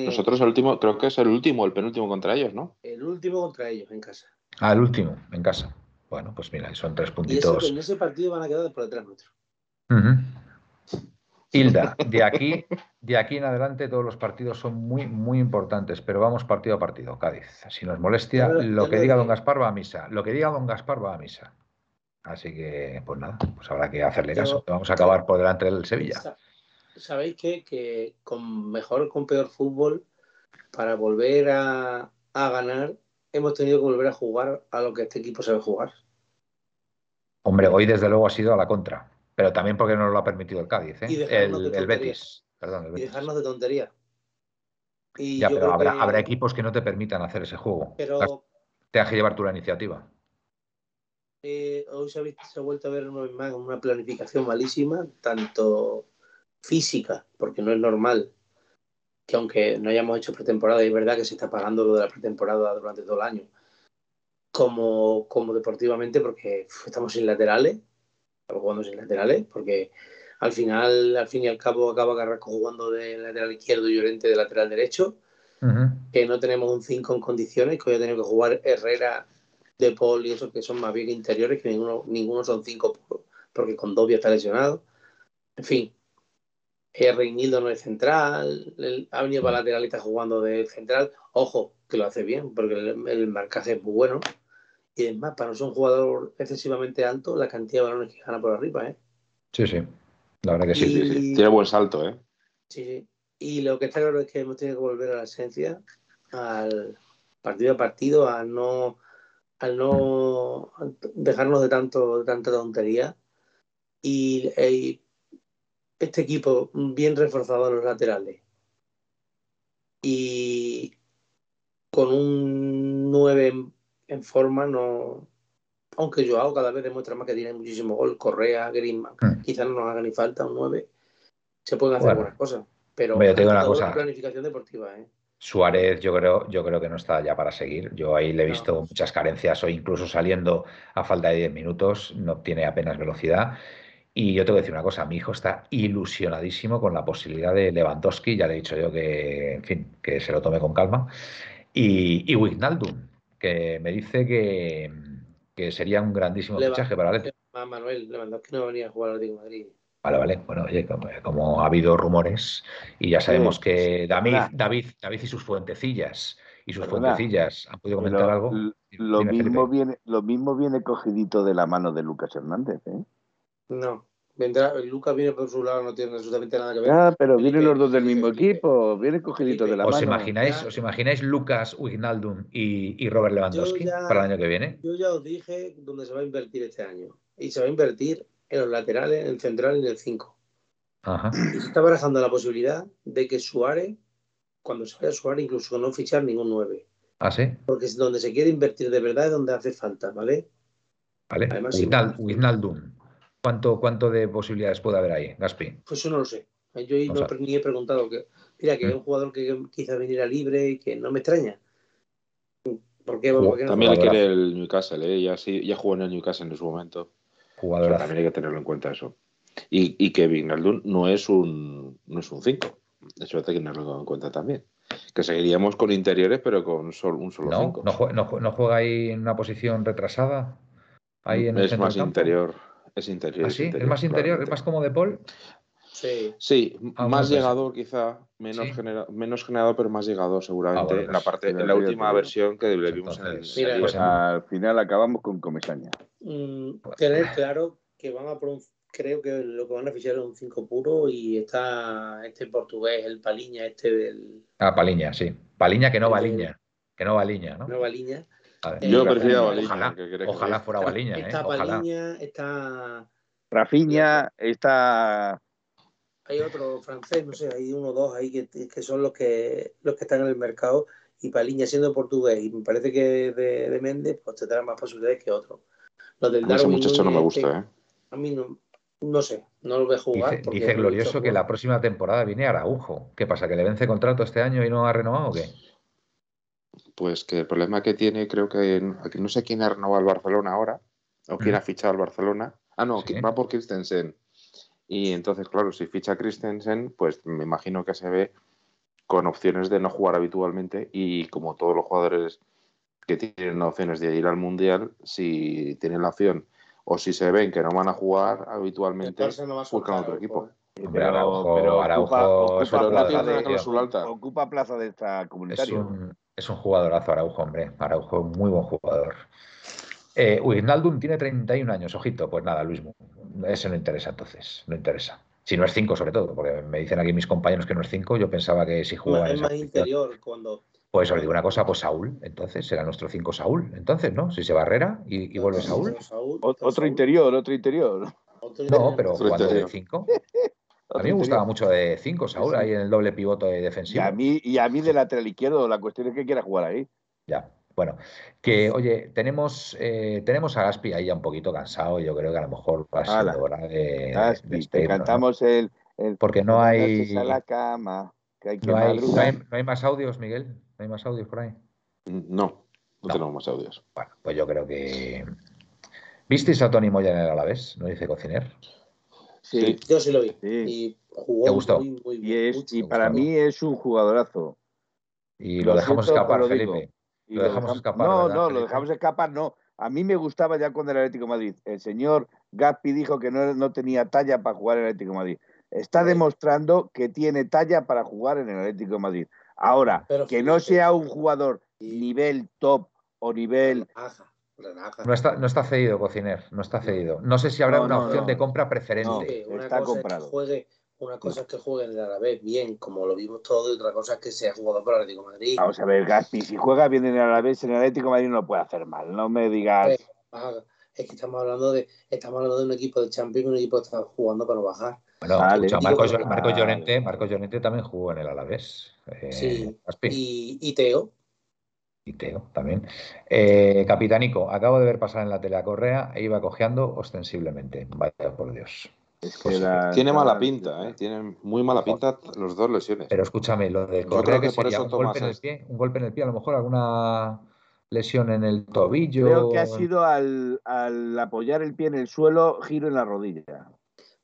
Nosotros el último, creo que es el último, el penúltimo contra ellos, ¿no? El último contra ellos, en casa. Ah, el último, en casa. Bueno, pues mira, son tres puntitos. Y en ese partido van a quedar por detrás nuestro. Hilda, de aquí, de aquí en adelante todos los partidos son muy, muy importantes, pero vamos partido a partido, Cádiz. Si nos molestia, lo que diga don Gaspar va a misa. Lo que diga don Gaspar va a misa. Así que, pues nada, pues habrá que hacerle caso. Vamos a acabar por delante del Sevilla. ¿Sabéis qué? Que con mejor con peor fútbol, para volver a, a ganar, hemos tenido que volver a jugar a lo que este equipo sabe jugar. Hombre, hoy desde luego ha sido a la contra pero también porque no lo ha permitido el Cádiz, ¿eh? el, Betis. Y dejarnos de tontería. ya, pero habrá, equipos que no te permitan hacer ese juego. Pero... Te has que llevar tú la iniciativa. Eh, hoy se ha, vuelto a ver una, una planificación malísima, tanto física, porque no es normal que aunque no hayamos hecho pretemporada, es verdad que se está pagando lo de la pretemporada durante todo el año, como, como deportivamente, porque estamos sin laterales, jugando sin laterales, porque al final, al fin y al cabo, acaba Carrasco jugando de lateral izquierdo y Llorente de lateral derecho, que no tenemos un 5 en condiciones, que hoy ha tenido que jugar Herrera, De Paul y esos que son más bien interiores, que ninguno, ninguno son 5 porque con Dobia está lesionado. En fin, Reinildo no es central, ha venido para lateral y está jugando de central. Ojo, que lo hace bien, porque el marcaje es muy bueno. Y es más, para no ser un jugador excesivamente alto, la cantidad de balones que gana por arriba, ¿eh? Sí, sí. La verdad que sí, Tiene buen salto, ¿eh? Sí, sí. Y lo que está claro es que hemos tenido que volver a la esencia, al partido a partido, a no, al no dejarnos de tanto, de tanta tontería. Y, y este equipo bien reforzado en los laterales. Y con un 9 en forma no. Aunque Joao cada vez demuestra más que tiene muchísimo gol, Correa, Griezmann, hmm. quizás no nos haga ni falta un 9. Se pueden hacer buenas cosas. Pero yo tengo una cosa. planificación deportiva, ¿eh? Suárez, yo creo, yo creo que no está ya para seguir. Yo ahí le he visto muchas carencias, o incluso saliendo a falta de 10 minutos, no tiene apenas velocidad. Y yo te voy a decir una cosa, mi hijo está ilusionadísimo con la posibilidad de Lewandowski, ya le he dicho yo que, en fin, que se lo tome con calma. Y, y Wijnaldum, que me dice que, que sería un grandísimo fichaje para el Manuel que no venía a jugar al Atlético Madrid. Vale, vale. Bueno, oye, como, ha habido rumores y ya sabemos que David, David, David y sus fuentecillas y sus fuentecillas han podido comentar algo. Lo mismo, viene, lo mismo viene cogidito de la mano de Lucas Hernández, ¿eh? No. Vendrá, Lucas viene por su lado, no tiene absolutamente nada que ver. Ah, pero vienen los dos del mismo equipo, viene cogidito de la ¿Os mano. Imagináis, ¿Os imagináis Lucas Wignaldum y, y Robert Lewandowski para el año que viene? Yo ya os dije dónde se va a invertir este año. Y se va a invertir en los laterales, en el central y en el 5. Y se está barajando la posibilidad de que Suárez, cuando se vaya Suárez, incluso no fichar ningún 9. ¿Ah, sí? Porque es donde se quiere invertir de verdad es donde hace falta, ¿vale? Vale. Además, Wijnaldum. ¿Cuánto, ¿Cuánto de posibilidades puede haber ahí, Gaspi? Pues eso no lo sé. Yo no, ni he preguntado. Que, mira, que es un jugador que quizá viniera libre y que no me extraña. ¿Por qué, también le quiere el Newcastle, ¿eh? ya, sí, ya jugó en el Newcastle en su momento. Jugador. también hay que tenerlo en cuenta eso. Y, y que Vignaldum no es un no es un 5. Eso hay que tenerlo en cuenta también. Que seguiríamos con interiores, pero con un solo 5. No, no, juega ahí en una posición retrasada? Ahí en es más interior. Es interior. ¿Ah, sí? ¿Es, más interior? ¿Es más como de Paul? Sí. Sí, ah, más pues llegador quizá, menos, menos generador, pero más llegador seguramente ah, en la pues parte, en la última versión que le vimos en el. Mira, pues al final acabamos con Comesaña. Mm, tener claro que van a por creo que lo que van a fichar es un 5 puro y está este portugués, el Paliña, este del. Ah, Paliña, sí. Paliña que no va Liña. Que no va Liña, ¿no? No va Yo prefiero a Baliña. Ojalá, ojalá fuera Baliña. Está ¿eh? está. Rafiña, está. Hay otro francés, no sé, hay uno o dos ahí que, que, son los que los que están en el mercado. Y Paliña siendo portugués, y me parece que de, de Méndez, pues tendrá más posibilidades que otros. Los del Darwin, ese muchacho no me gusta, ¿eh? A mí no, no sé, no lo veo jugar. Dice, Glorioso que la próxima temporada viene Araujo. ¿Qué pasa? ¿Que le vence contrato este año y no ha renovado o qué? Pues que el problema que tiene, creo que no sé quién ha renovado al Barcelona ahora, o quién ha fichado al Barcelona. Ah, no, va por Christensen. Y entonces, claro, si ficha Christensen, pues me imagino que se ve con opciones de no jugar habitualmente y como todos los jugadores que tienen opciones de ir al Mundial, si tienen la opción o si se ven que no van a jugar habitualmente, buscan otro equipo. pero, Araujo, ocupa, plaza de, ocupa, plaza de esta comunitario. Es un jugadorazo Araujo, hombre. Araujo, muy buen jugador. Eh, tiene 31 años, ojito. Pues nada, Luis, ese no interesa entonces, no interesa. Si no es 5 sobre todo, porque me dicen aquí mis compañeros que no es 5, yo pensaba que si jugaba... Es más interior cuando... Pues os digo una cosa, pues Saúl, entonces será nuestro 5 Saúl, entonces, ¿no? Si se Barrera y, y vuelve Saúl. otro interior, otro interior. No, pero jugando de 5. A mí me gustaba mucho de 5, Saúl, ahí en el doble pivoto defensivo. Y a mí, y a mí de lateral izquierdo, la cuestión es que quiera jugar ahí. Ya. Bueno, que oye, tenemos, eh, tenemos a Gaspi ahí ya un poquito cansado. Yo creo que a lo mejor va a ser hora de. Gaspi, te cantamos el, Porque no hay. A la cama, que hay que no, hay, no, hay, no, hay, más audios, Miguel. No hay más audios por ahí. No, no, tenemos más audios. Bueno, pues yo creo que. ¿Visteis a Tony Moya en el Alavés? ¿No dice Cociner? Sí, yo sí lo vi. Y jugó ¿Te gustó? Muy, y, y para mí es un jugadorazo. Y lo, dejamos escapar, Felipe. Lo, dejamos escapar. No, no, lo dejamos escapar, no. A mí me gustaba ya con el Atlético Madrid. El señor Gaspi dijo que no, no tenía talla para jugar en el Atlético Madrid. Está demostrando que tiene talla para jugar en el Atlético Madrid. Ahora, que no sea un jugador nivel top o nivel no está, no está cedido, Cociner, no está cedido. No sé si habrá una opción de compra preferente. una está cosa comprado. Es que juegue, una cosa es que juegue en el Alavés bien, como lo vimos todo, y otra cosa es que sea jugador para el Atlético Madrid. Vamos a ver, Gaspi, si juega bien en el Alavés, en el Atlético Madrid no lo puede hacer mal. No me digas. es que estamos hablando de estamos hablando de un equipo de Champions, un equipo que está jugando para no bajar. Bueno, Marcos, Llorente, Marcos Llorente también jugó en el Alavés. Eh, sí, y, y Teo. Y Teo también. Eh, Capitánico, acabo de ver pasar en la tele a Correa e iba cojeando ostensiblemente. Vaya por Dios. Pues tiene mala pinta, ¿eh? Tienen muy mala pinta los dos lesiones. Pero escúchame, lo de Correa que, sería un golpe, en el pie, un golpe en el pie, a lo mejor alguna lesión en el tobillo. Creo que ha sido al, apoyar el pie en el suelo, giro en la rodilla.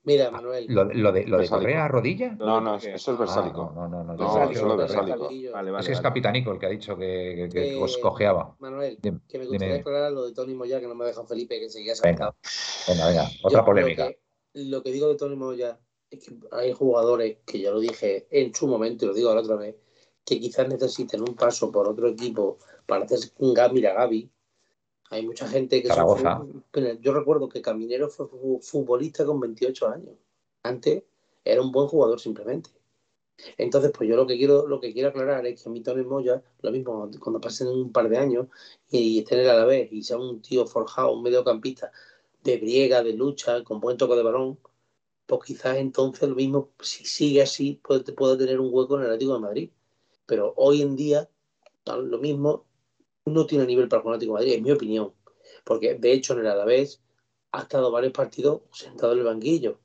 Mira, Manuel. ¿Lo, lo de, lo de Correa a rodilla? No, no, eso es versálico. Ah, no, no, no. No, no, eso es versálico. Vale, vale, Ese es vale. Capitanico el que ha dicho que, que, que Eh, os cojeaba. Manuel, Dime, que me gustaría dime. aclarar lo de Tony Moya, que no me ha dejado Felipe, que seguía Venga, saltado. venga, venga. Yo Otra lo polémica. que- Lo que, digo de Tony Moya es que hay jugadores que ya lo dije en su momento y lo digo ahora otra vez, que quizás necesiten un paso por otro equipo para hacer un Gabi mira Gaby. Hay mucha gente que... Zaragoza. Yo recuerdo que Caminero fue fu- futbolista con 28 años. Antes era un buen jugador simplemente. Entonces, pues yo lo que quiero, lo que quiero aclarar es que a mí Tony Moya, lo mismo cuando pasen un par de años y esté en el Alavés y sea un tío forjado, un mediocampista de briega, de lucha, con buen toque de balón, pues quizás entonces lo mismo, si sigue así, puede, puede tener un hueco en el Atlético de Madrid. Pero hoy en día, lo mismo, no tiene nivel para jugar Atlético de Madrid, en mi opinión. Porque de hecho en el Alavés ha estado varios partidos sentado en el banquillo.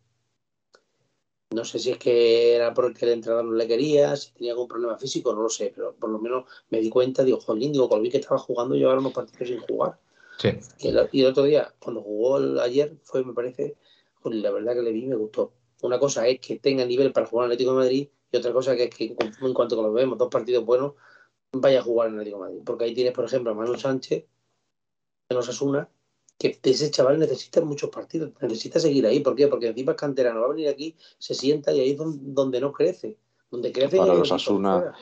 No sé si es que era porque el entrenador no le quería, si tenía algún problema físico, no lo sé, pero por lo menos me di cuenta, digo, jolín, digo, Colvín que estaba jugando y ahora unos partidos sin jugar. Sí. Y el, y el otro día, cuando jugó el- ayer, fue, me parece, jolín, la verdad que le vi me gustó. Una cosa es que tenga nivel para jugar en Atlético de Madrid y otra cosa que es que en cuanto que lo vemos, dos partidos buenos, vaya a jugar en el Atlético de Madrid. Porque ahí tienes, por ejemplo, a Manu Sánchez, en Osasuna, que ese chaval necesita muchos partidos, necesita seguir ahí. ¿Por qué? Porque encima es canterano, va a venir aquí, se sienta y ahí es donde, no crece. Donde crece Para y los Asuna.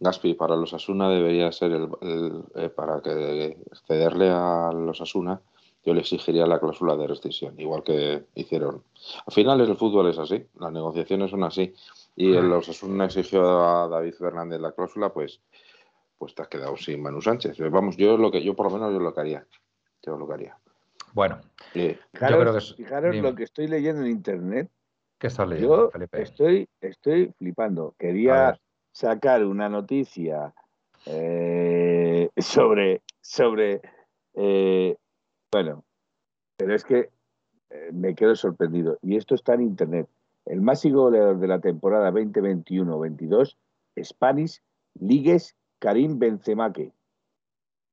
Gaspi, para los Asuna debería ser el, el- eh, para que cederle a los Asuna, yo le exigiría la cláusula de rescisión, igual que hicieron. Al final el fútbol es así, las negociaciones son así. Y el los Asuna exigió a David Fernández la cláusula, pues, pues te has quedado sin Manu Sánchez. Vamos, yo lo que, yo por lo menos yo lo que haría. Yo lo que haría. Bueno, Eh, Fijaros, creo que es- fijaros dime. lo que estoy leyendo en internet. ¿qué estás leyendo, Yo Felipe? estoy, estoy flipando. Quería sacar una noticia eh, (laughs) sobre, sobre eh, bueno, pero es que eh, me quedo sorprendido. Y esto está en internet. El máximo goleador de la temporada 2021-22, Spanish Ligues Karim Benzemaque.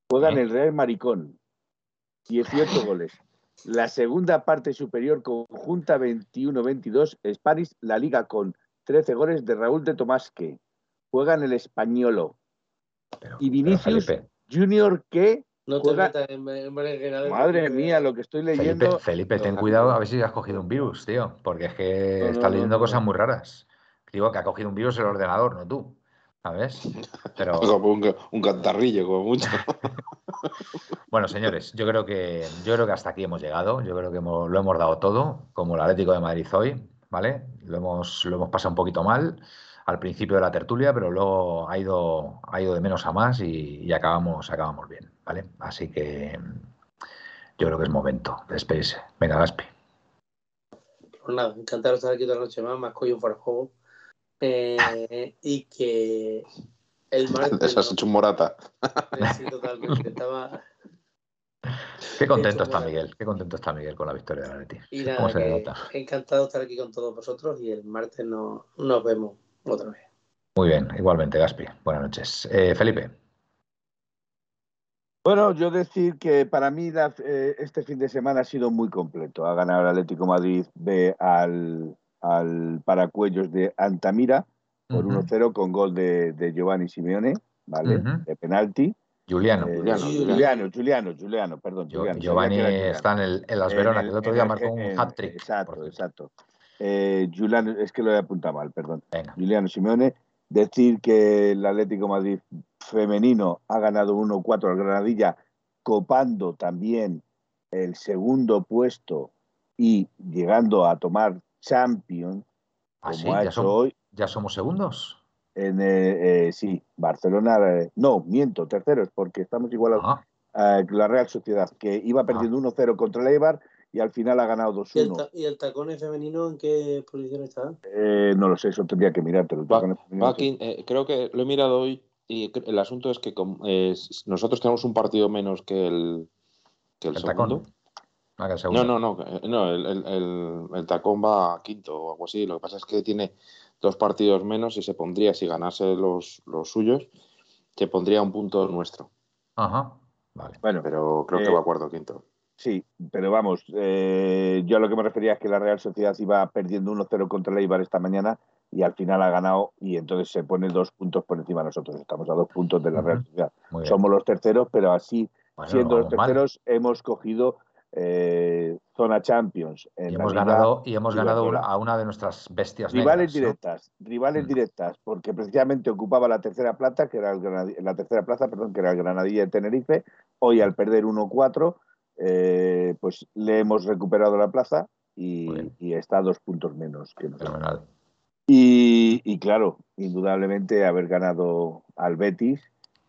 Juega en el Real Maricón. 18 (laughs) goles. La segunda parte superior conjunta 21-22, Spanish La Liga con 13 goles de Raúl de Tomásque. Juega en el Españolo. Pero- y Vinicius Felipe, Junior que, No te juega- metas en, en berenjenales, madre mía, lo que estoy leyendo. Felipe, ten No, cuidado a ver si has cogido un virus, tío, porque es que No, estás no, leyendo no, cosas no. muy raras. Digo que ha cogido un virus el ordenador, no tú, ¿sabes? Pero (laughs) un, un cantarrillo, como mucho. (laughs) bueno, señores, yo creo que yo creo que hasta aquí hemos llegado. Yo creo que hemos- lo hemos dado todo, como el Atlético de Madrid hoy, ¿vale? Lo hemos, lo hemos pasado un poquito mal al principio de la tertulia, pero luego ha ido, ha ido de menos a más y, y acabamos, acabamos bien, ¿vale? Así que yo creo que es momento de despedirse. Venga, Gaspi. Pues nada, encantado de estar aquí toda la noche más, más coño fuera de juego. Eh, y que el (laughs) martes. Eso has hecho un morata. no- sí, totalmente. Estaba. (laughs) Qué contento está. Miguel, qué contento está Miguel con la victoria del Atleti. Y ¿Cómo nada, se le que nota? encantado de estar aquí con todos vosotros y el martes no, nos vemos otra vez. Muy bien, igualmente, Gaspi. Buenas noches. Eh, Felipe. Bueno, yo decir que para mí la- eh, este fin de semana ha sido muy completo. Ha ganado el Atlético Madrid B al, al Paracuellos de Antamira por Ujú. 1-0 con gol de, de Giovanni Simeone, ¿vale? De penalti. Juliano. Eh, Juliano, Giuliano, Giuliano, Giuliano, perdón. Giuliano, Giovanni está en, el, en Las Veronas, que el otro día el- marcó un hat-trick. Exacto, exacto. Eh, Giuliano, es que lo he apuntado mal, perdón. Venga. Giuliano Simeone. Decir que el Atlético de Madrid femenino ha ganado 1-4 al Granadilla, copando también el segundo puesto y llegando a tomar Champions, ¿Ah, como sí? ha ¿Ya, hecho hoy ya somos segundos? en eh, eh, sí, Barcelona, eh, no, miento, terceros, porque estamos igualados Ah, a la Real Sociedad, que iba perdiendo 1-0 contra el Eibar y al final ha ganado ¿Y el, 2-1. ta- ¿Y el tacón femenino en qué posición está? Eh, no lo sé, eso tendría que mirártelo. Eh, creo que lo he mirado hoy y el asunto es que eh, nosotros tenemos un partido menos que el, que el, el segundo. tacón. Ah, No, no, no, eh, no el, el- el- el tacón va a quinto o algo así. Lo que pasa es que tiene dos partidos menos y se pondría, si ganase los, los suyos, se pondría un punto nuestro. Ajá, vale. Bueno, Pero creo Eh, que va a cuarto o quinto. Sí, pero vamos, eh, yo a lo que me refería es que la Real Sociedad iba perdiendo 1-0 contra el Eibar esta mañana y al final ha ganado y entonces se pone dos puntos por encima de nosotros. Estamos a dos puntos de la Real Sociedad. Somos los terceros, pero así, siendo los terceros, hemos cogido eh, zona Champions. y, hemos ganado, y hemos ganado a una de nuestras bestias. Rivales directas, rivales mm. directas, porque precisamente ocupaba la tercera plaza, que era el la tercera plaza, perdón, que era el Granadilla de Tenerife. Hoy al perder 1-4 eh, pues le hemos recuperado la plaza y, está a dos puntos menos que nosotros. Y, y, claro, indudablemente haber ganado al Betis,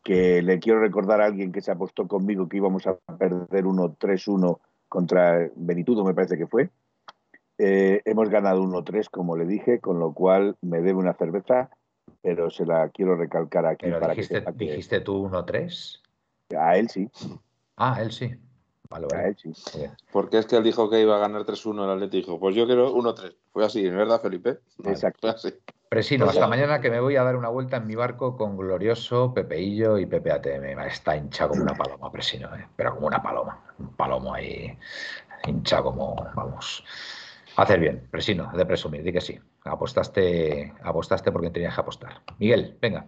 que le quiero recordar a alguien que se apostó conmigo que íbamos a perder 1-3-1 contra Benitudo, me parece que fue. Eh, hemos ganado 1-3, como le dije, con lo cual me debe una cerveza, pero se la quiero recalcar aquí. para dijiste, que ¿Dijiste tú 1-3? A él sí. Ah, él sí. Porque es que él dijo que iba a ganar 3-1 el Atleti dijo, pues yo quiero 1-3. Fue así, ¿es verdad, Felipe? Exacto. Así. Presino, hasta mañana que me voy a dar una vuelta en mi barco con Glorioso, Pepeillo y Pepe ATM. Está hinchado como una paloma, Presino, ¿eh? pero como una paloma. Un palomo ahí, hinchado como, vamos. Hacer bien, Presino, de presumir, di que sí. Apostaste, apostaste porque tenías que apostar. Miguel, venga.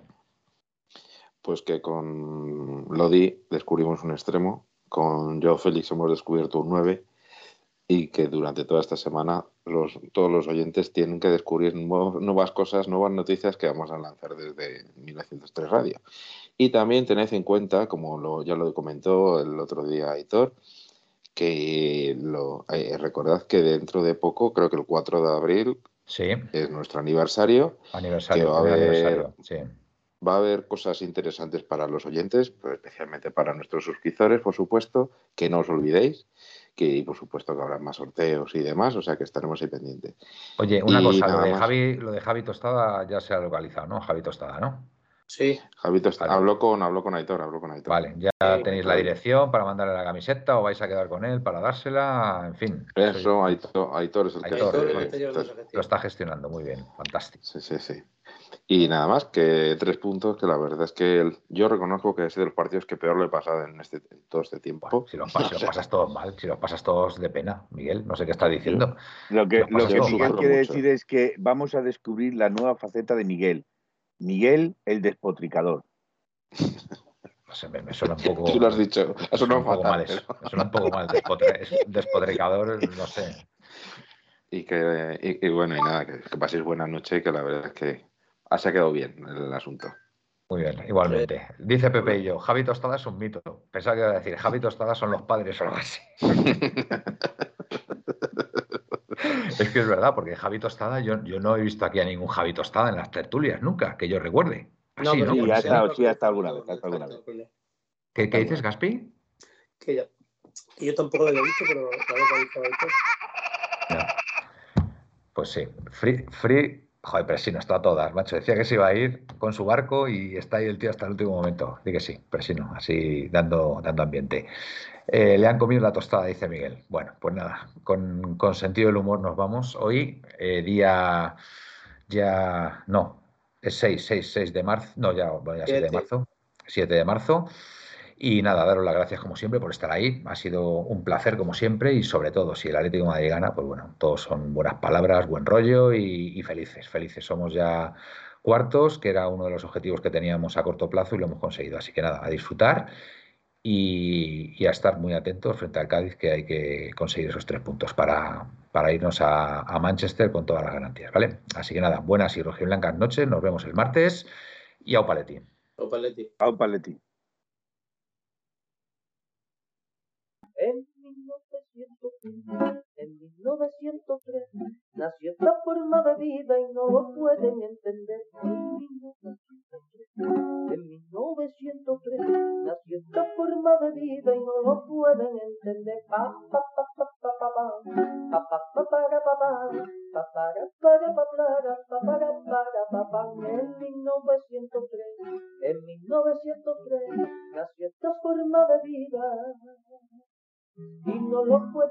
Pues que con Lodi descubrimos un extremo con Joe Félix hemos descubierto un 9 y que durante toda esta semana los, todos los oyentes tienen que descubrir nuevas cosas, nuevas noticias que vamos a lanzar desde 1903 Radio. Y también tened en cuenta, como lo, ya lo comentó el otro día Aitor, que lo, eh, recordad que dentro de poco, creo que el 4 de abril, sí. es nuestro aniversario. Aniversario, aniversario sí va a haber cosas interesantes para los oyentes, pero especialmente para nuestros suscriptores, por supuesto, que no os olvidéis, que por supuesto que habrá más sorteos y demás, o sea que estaremos ahí pendientes. Oye, una cosa, lo de, Javi, lo de Javi Tostada ya se ha localizado, ¿no? Javi Tostada, ¿no? Sí. Javi Tostada, habló con, habló con Aitor, habló con Aitor. Vale, ya tenéis la dirección para mandarle la camiseta o vais a quedar con él para dársela, en fin. Eso, Aitor, Aitor es el que lo está gestionando muy bien, fantástico. Sí, sí, sí. Y nada más que tres puntos que la verdad es que yo reconozco que es de los partidos que peor le he pasado en, este, todo este tiempo. si, los, (laughs) pasas todos mal, si los pasas todos de pena, Miguel, no sé qué está diciendo. Lo que, lo que Miguel quiere decir es que vamos a descubrir la nueva faceta de Miguel. Miguel el despotricador. (laughs) No sé, me, suena un poco. Tú lo has dicho, eso no un poco mal. Eso, me suena un poco mal. despotricador, no sé. (laughs) Y que, y, bueno, y nada, que, que paséis buena noche y que la verdad es que se ha quedado bien el asunto. Muy bien, igualmente. Dice Pepe y yo, Javi Tostada es un mito. Pensaba que iba a decir, Javi Tostada son los padres o algo así. (laughs) es que es verdad, porque Javi Tostada, yo, yo no he visto aquí a ningún Javi Tostada en las tertulias, nunca, que yo recuerde. no, ¿no? Sí, ha estado, sí, ha estado alguna vez. alguna vez. ¿Qué, ¿Qué, dices, Gaspi? Que, ya, que yo tampoco lo he visto, pero claro que ha visto. Pues sí, free, free Joder, Presino está a todas, macho. Decía que se iba a ir con su barco y está ahí el tío hasta el último momento. Dí que sí, Presino, así dando, dando ambiente. Eh, le han comido la tostada, dice Miguel. Bueno, pues nada, con, sentido del humor nos vamos. Hoy, eh, día ya, no, es 6, 6, 6 de marzo, no, ya, ya 7 de marzo, 7 de marzo. Y nada, daros las gracias como siempre por estar ahí. Ha sido un placer como siempre y sobre todo si el Atlético de Madrid gana, pues bueno, todos son buenas palabras, buen rollo y, felices, felices. Somos ya cuartos, que era uno de los objetivos que teníamos a corto plazo y lo hemos conseguido. Así que nada, a disfrutar y, a estar muy atentos frente al Cádiz, que hay que conseguir esos tres puntos para, para irnos a, Manchester con todas las garantías, ¿vale? Así que nada, buenas y rojiblancas noches, nos vemos el martes y au paletti. Au paletti. Au paletti. 1903 nació esta forma de vida y no lo pueden entender. En 1903 nació esta forma de vida y no lo pueden entender. Pa, pa, pa, pa, pa, pa, pa, pa, pa, pa, para, pa, pa, pa, para, para, pa, para, pa, para, para, pa, pa, en 1903, en 1903 nació esta forma de vida y no lo puede